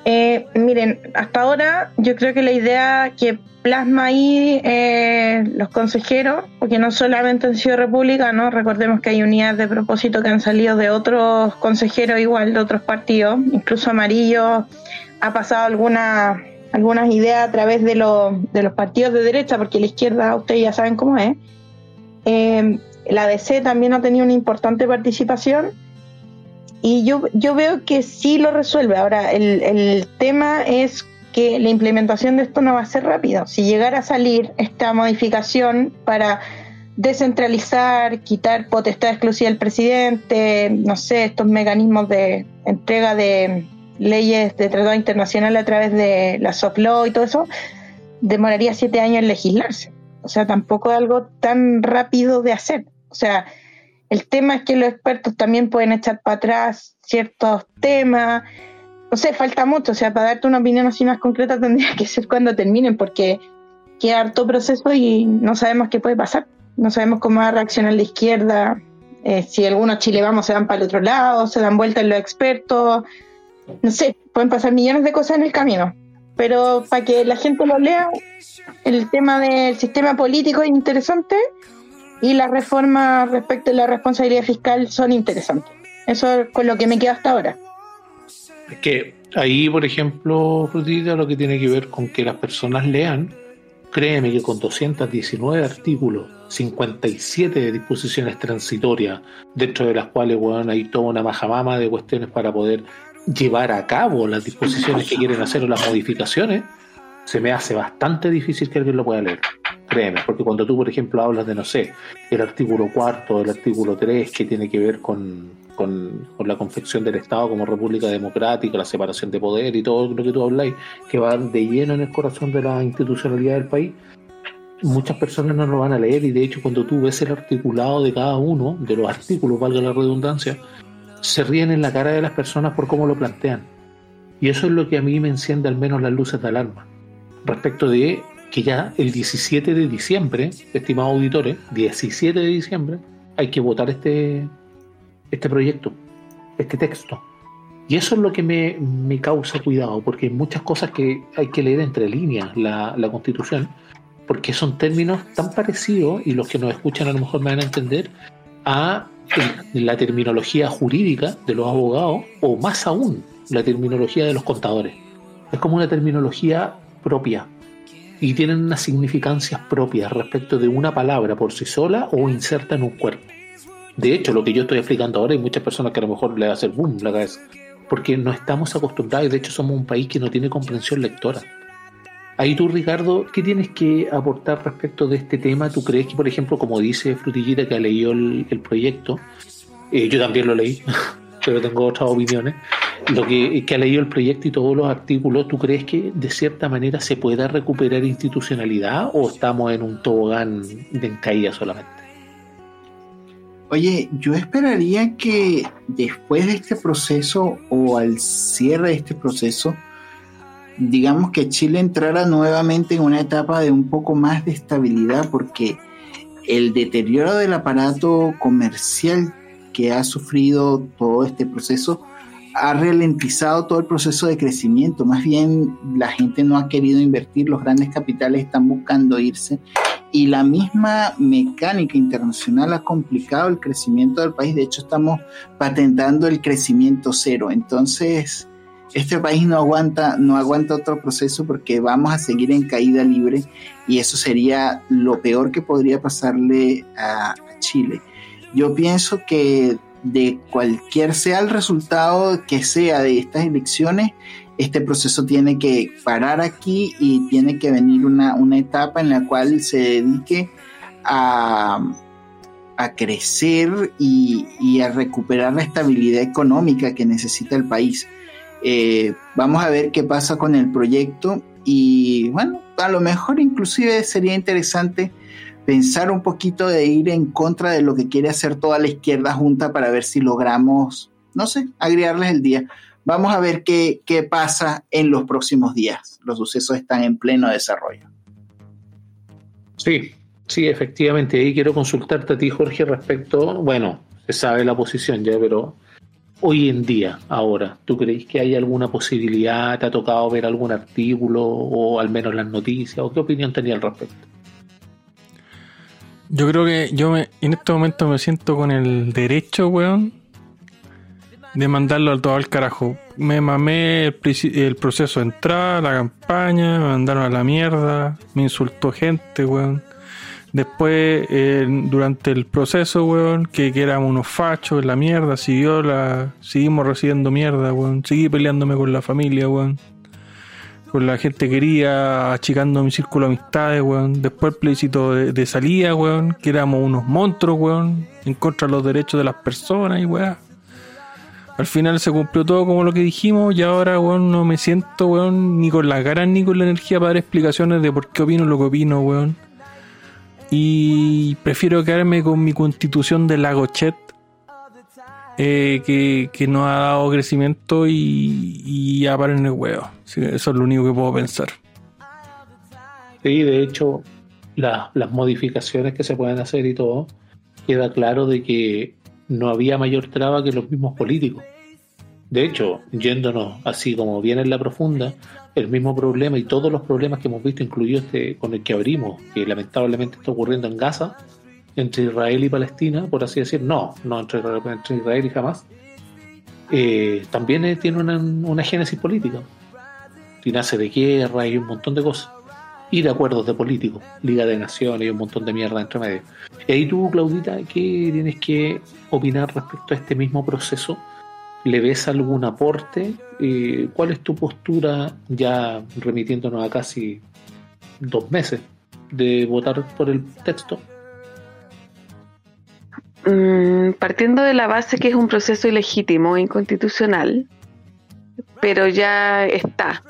Eh, miren, hasta ahora yo creo que la idea que plasma ahí eh, los consejeros, porque no solamente han sido republicanos, recordemos que hay unidades de propósito que han salido de otros consejeros igual, de otros partidos, incluso Amarillo ha pasado algunas algunas ideas a través de, de los partidos de derecha, porque la izquierda ustedes ya saben cómo es. Eh, la DC también ha tenido una importante participación y yo, yo veo que sí lo resuelve. Ahora, el, el tema es que la implementación de esto no va a ser rápido. Si llegara a salir esta modificación para descentralizar, quitar potestad exclusiva del presidente, no sé, estos mecanismos de entrega de leyes de tratado internacional a través de la soft law y todo eso, demoraría siete años en legislarse. O sea, tampoco es algo tan rápido de hacer. O sea, el tema es que los expertos también pueden echar para atrás ciertos temas no sé, falta mucho, o sea, para darte una opinión así más concreta tendría que ser cuando terminen, porque queda harto proceso y no sabemos qué puede pasar, no sabemos cómo va a reaccionar la izquierda, eh, si algunos Chile vamos se van para el otro lado, se dan vuelta en los expertos, no sé, pueden pasar millones de cosas en el camino, pero para que la gente lo lea, el tema del sistema político es interesante y las reformas respecto a la responsabilidad fiscal son interesantes. Eso es con lo que me quedo hasta ahora. Es que ahí, por ejemplo, Frutita, lo que tiene que ver con que las personas lean, créeme que con 219 artículos, 57 de disposiciones transitorias, dentro de las cuales bueno, hay toda una majamama de cuestiones para poder llevar a cabo las disposiciones que quieren hacer o las modificaciones, se me hace bastante difícil que alguien lo pueda leer. Créeme, porque cuando tú, por ejemplo, hablas de, no sé, el artículo cuarto, el artículo 3, que tiene que ver con con, la confección del Estado como República Democrática, la separación de poder y todo lo que tú habláis, que va de lleno en el corazón de la institucionalidad del país, muchas personas no lo van a leer y de hecho cuando tú ves el articulado de cada uno, de los artículos, valga la redundancia, se ríen en la cara de las personas por cómo lo plantean. Y eso es lo que a mí me enciende al menos las luces de alarma. Respecto de que ya el 17 de diciembre, estimados auditores, 17 de diciembre, hay que votar este, este proyecto, este texto. Y eso es lo que me, me causa cuidado, porque hay muchas cosas que hay que leer entre líneas la, la constitución porque son términos tan parecidos, y los que nos escuchan a lo mejor me van a entender, a la terminología jurídica de los abogados, o más aún, la terminología de los contadores. Es como una terminología propia y tienen unas significancias propias respecto de una palabra por sí sola o inserta en un cuerpo. De hecho, lo que yo estoy explicando ahora hay muchas personas que a lo mejor le a hacer boom la cabeza, porque no estamos acostumbrados y de hecho somos un país que no tiene comprensión lectora. Ahí tú, Ricardo, ¿qué tienes que aportar respecto de este tema? ¿Tú crees que, por ejemplo, como dice Frutillita que ha leído el, proyecto, eh, yo también lo leí, pero tengo otras opiniones, lo que, ha leído el proyecto y todos los artículos, ¿tú crees que de cierta manera se pueda recuperar institucionalidad o estamos en un tobogán de encaída solamente? Oye, yo esperaría que después de este proceso o al cierre de este proceso, digamos que Chile entrara nuevamente en una etapa de un poco más de estabilidad porque el deterioro del aparato comercial que ha sufrido todo este proceso ha ralentizado todo el proceso de crecimiento. Más bien la gente no ha querido invertir, los grandes capitales están buscando irse y la misma mecánica internacional ha complicado el crecimiento del país. De hecho, estamos patentando el crecimiento cero. Entonces, este país no aguanta, no aguanta otro proceso porque vamos a seguir en caída libre y eso sería lo peor que podría pasarle a, Chile. Yo pienso que de cualquier sea el resultado que sea de estas elecciones, este proceso tiene que parar aquí y tiene que venir una, etapa en la cual se dedique a, crecer y, y, a recuperar la estabilidad económica que necesita el país. Eh, vamos a ver qué pasa con el proyecto y bueno, a lo mejor inclusive sería interesante pensar un poquito de ir en contra de lo que quiere hacer toda la izquierda junta para ver si logramos, no sé, agregarles el día. Vamos a ver qué, qué pasa en los próximos días. Los sucesos están en pleno desarrollo. Sí, sí, efectivamente. Ahí quiero consultarte a ti, Jorge, respecto, bueno, se sabe la posición ya, pero hoy en día, ahora, ¿tú crees que hay alguna posibilidad? ¿Te ha tocado ver algún artículo o al menos las noticias? ¿O qué opinión tenía al respecto? Yo creo que yo me, en este momento me siento con el derecho, weón, de mandarlo todo al carajo. Me mamé el, el proceso de entrada, la campaña, me mandaron a la mierda, me insultó gente, weón. Después, durante el proceso, weón, que, éramos unos fachos, la mierda, siguió la, seguimos recibiendo mierda, weón. Seguí peleándome con la familia, weón. Con la gente quería, achicando mi círculo de amistades, weón. Después el plebiscito de, salida, weón, que éramos unos monstruos, weón, en contra de los derechos de las personas y weón. Al final se cumplió todo como lo que dijimos y ahora, weón, no me siento, weón, ni con las ganas ni con la energía para dar explicaciones de por qué opino lo que opino, weón y prefiero quedarme con mi constitución de Lagochet, eh, que, que no ha dado crecimiento y, y ya en el huevo. eso es lo único que puedo pensar. Sí, de hecho, las modificaciones que se pueden hacer y todo, queda claro de que no había mayor traba que los mismos políticos. De hecho, yéndonos así como viene en la profunda, el mismo problema y todos los problemas que hemos visto, incluido este con el que abrimos, que lamentablemente está ocurriendo en Gaza, entre Israel y Palestina, por así decir, no, no entre, Israel y Hamas, eh, también tiene una, una, génesis política. Y nace de guerra y un montón de cosas. Y de acuerdos de políticos, Liga de Naciones y un montón de mierda entre medio. Y ahí tú, Claudita, ¿qué tienes que opinar respecto a este mismo proceso? ¿Le ves algún aporte? Eh, ¿Cuál es tu postura ya remitiéndonos a casi dos meses de votar por el texto? Mm, partiendo de la base que es un proceso ilegítimo, inconstitucional, pero ya está,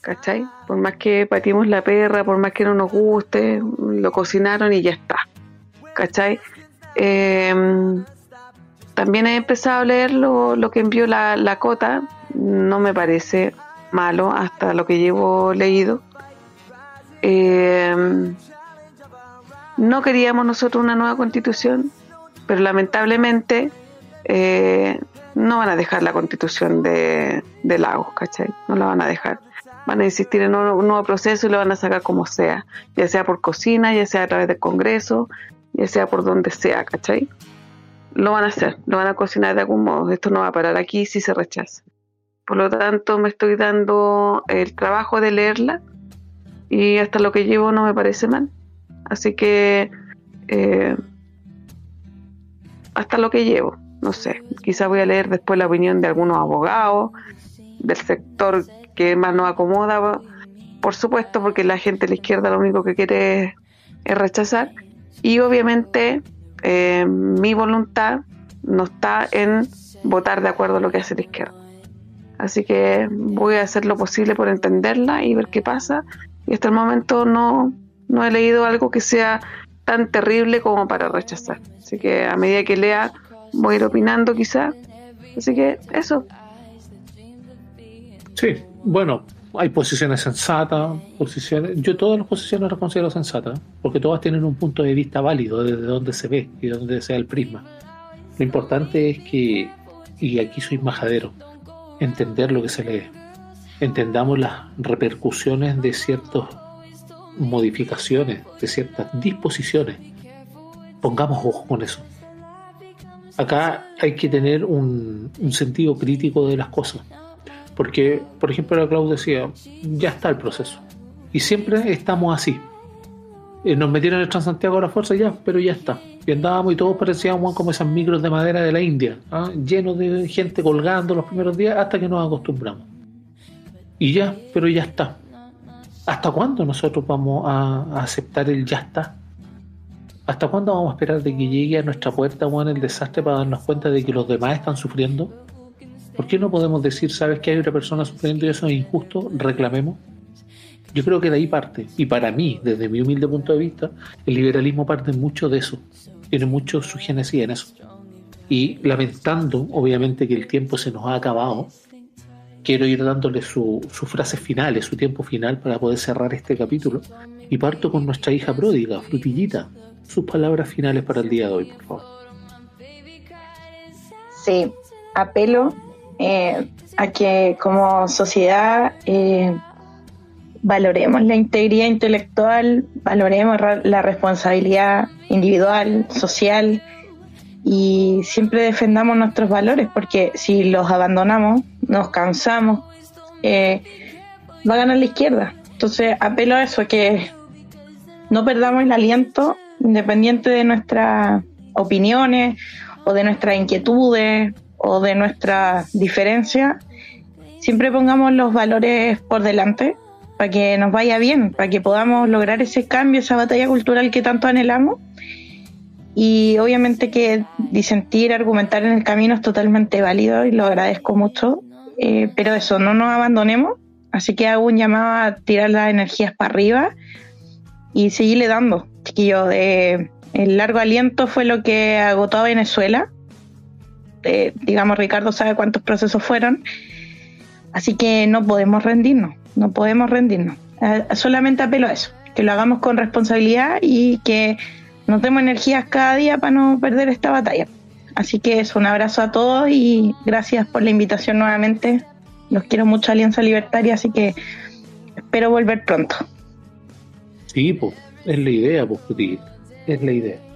¿cachai? Por más que patimos la perra, por más que no nos guste, lo cocinaron y ya está, ¿cachai? Em, también he empezado a leer lo, que envió la, la, cota, no me parece malo hasta lo que llevo leído. Em, no queríamos nosotros una nueva constitución, pero lamentablemente eh, no van a dejar la constitución de, de Lagos, ¿cachai? No la van a dejar. Van a insistir en un, nuevo proceso y lo van a sacar como sea, ya sea por cocina, ya sea a través del Congreso, ya sea por donde sea, ¿cachai? Lo van a hacer, lo van a cocinar de algún modo. Esto no va a parar aquí si se rechaza. Por lo tanto, me estoy dando el trabajo de leerla y hasta lo que llevo no me parece mal. Así que eh, hasta lo que llevo. No sé, quizá voy a leer después la opinión de algunos abogados, del sector que más nos acomoda, por supuesto, porque la gente de la izquierda lo único que quiere es, rechazar. Y obviamente eh, mi voluntad no está en votar de acuerdo a lo que hace la izquierda. Así que voy a hacer lo posible por entenderla y ver qué pasa. Y hasta el momento no, no he leído algo que sea tan terrible como para rechazar. Así que a medida que lea voy a ir opinando quizá. Así que eso. Sí, bueno, hay posiciones sensatas, posiciones... Yo todas las posiciones las considero sensatas, porque todas tienen un punto de vista válido desde donde se ve y donde sea el prisma. Lo importante es que, y aquí soy majadero, entender lo que se lee. Entendamos las repercusiones de ciertas modificaciones, de ciertas disposiciones Pongamos ojo con eso. Acá hay que tener un, sentido crítico de las cosas. Porque, por ejemplo, la Claudia decía, ya está el proceso. Y siempre estamos así. Eh, nos metieron el Transantiago a la fuerza ya, pero ya está. Y andábamos y todos parecíamos como esas micros de madera de la India, ¿ah? llenos de gente colgando los primeros días hasta que nos acostumbramos. Y ya, pero ya está. ¿Hasta cuándo nosotros vamos a aceptar el ya está? ¿Hasta cuándo vamos a esperar de que llegue a nuestra puerta el desastre para darnos cuenta de que los demás están sufriendo? ¿Por qué no podemos decir, sabes que hay una persona sufriendo y eso es injusto? Reclamemos. Yo creo que de ahí parte. Y para mí, desde mi humilde punto de vista, el liberalismo parte mucho de eso. Tiene mucho su génesis en eso. Y lamentando, obviamente, que el tiempo se nos ha acabado, quiero ir dándole sus frases finales, su tiempo final para poder cerrar este capítulo. Y parto con nuestra hija pródiga, Frutillita sus palabras finales para el día de hoy, por favor. Sí, apelo eh, a que como sociedad eh, valoremos la integridad intelectual, valoremos la responsabilidad individual, social y siempre defendamos nuestros valores porque si los abandonamos, nos cansamos, eh, va a ganar la izquierda. Entonces apelo a eso, que no perdamos el aliento independiente de nuestras opiniones o de nuestras inquietudes o de nuestras diferencias, siempre pongamos los valores por delante para que nos vaya bien, para que podamos lograr ese cambio, esa batalla cultural que tanto anhelamos. Y obviamente que disentir, argumentar en el camino es totalmente válido y lo agradezco mucho, eh, pero eso, no nos abandonemos, así que hago un llamado a tirar las energías para arriba y seguirle dando, chiquillos. Eh, el largo aliento fue lo que agotó a Venezuela. Digamos, Ricardo sabe cuántos procesos fueron. Así que no podemos rendirnos, no podemos rendirnos. Eh, solamente apelo a eso, que lo hagamos con responsabilidad y que nos demos energías cada día para no perder esta batalla. Así que es un abrazo a todos y gracias por la invitación nuevamente. Los quiero mucho Alianza Libertaria, así que espero volver pronto. Sí, pues, es la idea, es la idea.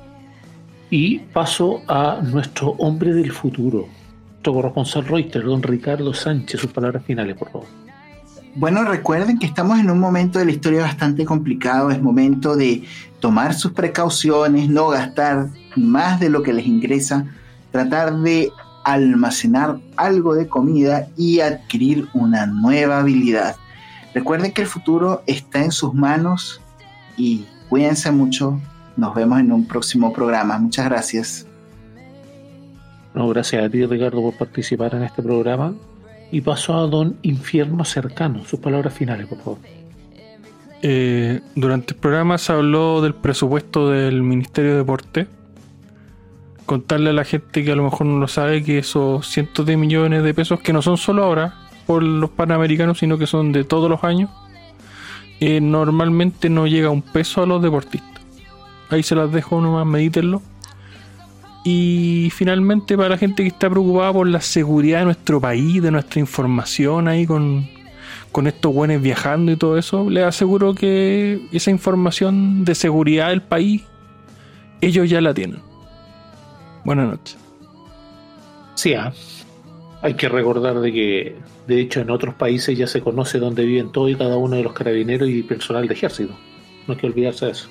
Y paso a nuestro hombre del futuro, nuestro corresponsal Reuters, don Ricardo Sánchez, sus palabras finales, por favor. Bueno, recuerden que estamos en un momento de la historia bastante complicado, es momento de tomar sus precauciones, no gastar más de lo que les ingresa, tratar de almacenar algo de comida y adquirir una nueva habilidad. Recuerden que el futuro está en sus manos y cuídense mucho. Nos vemos en un próximo programa. Muchas gracias. No, gracias a ti, Ricardo, por participar en este programa. Y paso a don Infierno Cercano. Sus palabras finales, por favor. Eh, durante el programa se habló del presupuesto del Ministerio de Deporte. Contarle a la gente que a lo mejor no lo sabe que esos cientos de millones de pesos, que no son solo ahora por los panamericanos, sino que son de todos los años, eh, normalmente no llega un peso a los deportistas. Ahí se las dejo nomás, medítenlo. Y finalmente para la gente que está preocupada por la seguridad de nuestro país, de nuestra información ahí con, con estos buenos viajando y todo eso, les aseguro que esa información de seguridad del país, ellos ya la tienen. Buenas noches. Sí, ¿ah? hay que recordar de que, de hecho, en otros países ya se conoce dónde viven todos y cada uno de los carabineros y personal de ejército. No hay que olvidarse de eso.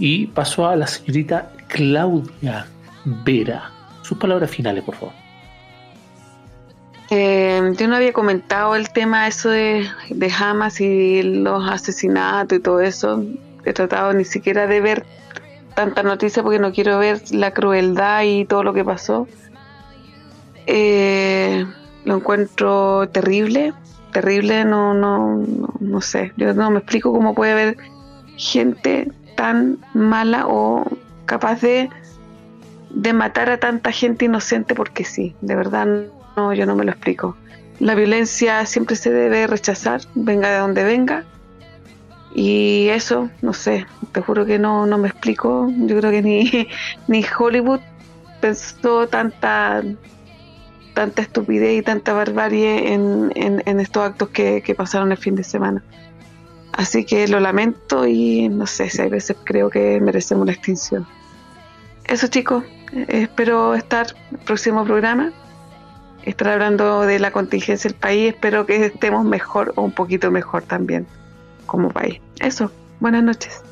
Y paso a la señorita Claudia Vera. Sus palabras finales, por favor. Eh, yo no había comentado el tema eso de, de Hamas y los asesinatos y todo eso. He tratado ni siquiera de ver tanta noticia porque no quiero ver la crueldad y todo lo que pasó. Eh, lo encuentro terrible, terrible, no, no, no, no sé. Yo no me explico cómo puede haber gente tan mala o capaz de, de matar a tanta gente inocente porque sí, de verdad no, yo no me lo explico. La violencia siempre se debe rechazar, venga de donde venga. Y eso, no sé, te juro que no, no me explico. Yo creo que ni, ni Hollywood pensó tanta tanta estupidez y tanta barbarie en, en, estos actos que, que, pasaron el fin de semana. Así que lo lamento y no sé si hay veces creo que merecemos la extinción. Eso chicos, espero estar en el próximo programa estar hablando de la contingencia del país. Espero que estemos mejor o un poquito mejor también como país. Eso, buenas noches.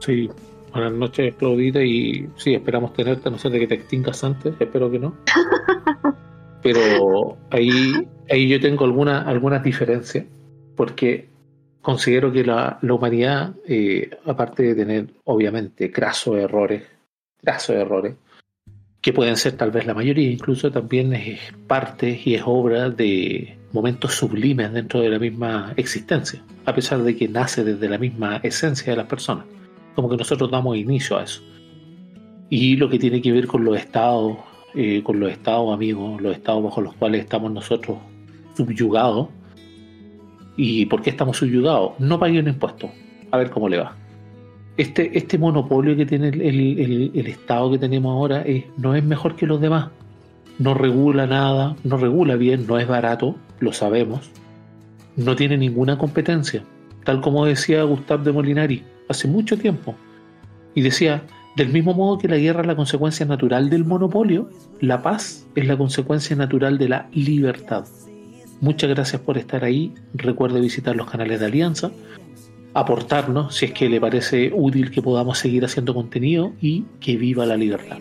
Sí, buenas noches, Claudita, y sí, esperamos tenerte, a no ser de que te extingas antes, espero que no. Pero ahí, ahí yo tengo alguna, algunas diferencias, porque considero que la, la humanidad, eh, aparte de tener, obviamente, grasos errores, grasos errores, que pueden ser tal vez la mayoría, incluso también es parte y es obra de momentos sublimes dentro de la misma existencia, a pesar de que nace desde la misma esencia de las personas, como que nosotros damos inicio a eso. Y lo que tiene que ver con los estados, eh, con los estados amigos, los estados bajo los cuales estamos nosotros subyugados. ¿Y por qué estamos subyugados? No paguen impuestos. A ver cómo le va este, este monopolio que tiene el, Estado que tenemos ahora no es mejor que los demás. No regula nada, no regula bien, no es barato, lo sabemos. No tiene ninguna competencia, tal como decía Gustave de Molinari hace mucho tiempo. Y decía, del mismo modo que la guerra es la consecuencia natural del monopolio, la paz es la consecuencia natural de la libertad. Muchas gracias por estar ahí. Recuerde visitar los canales de Alianza aportarnos si es que le parece útil que podamos seguir haciendo contenido y que viva la libertad.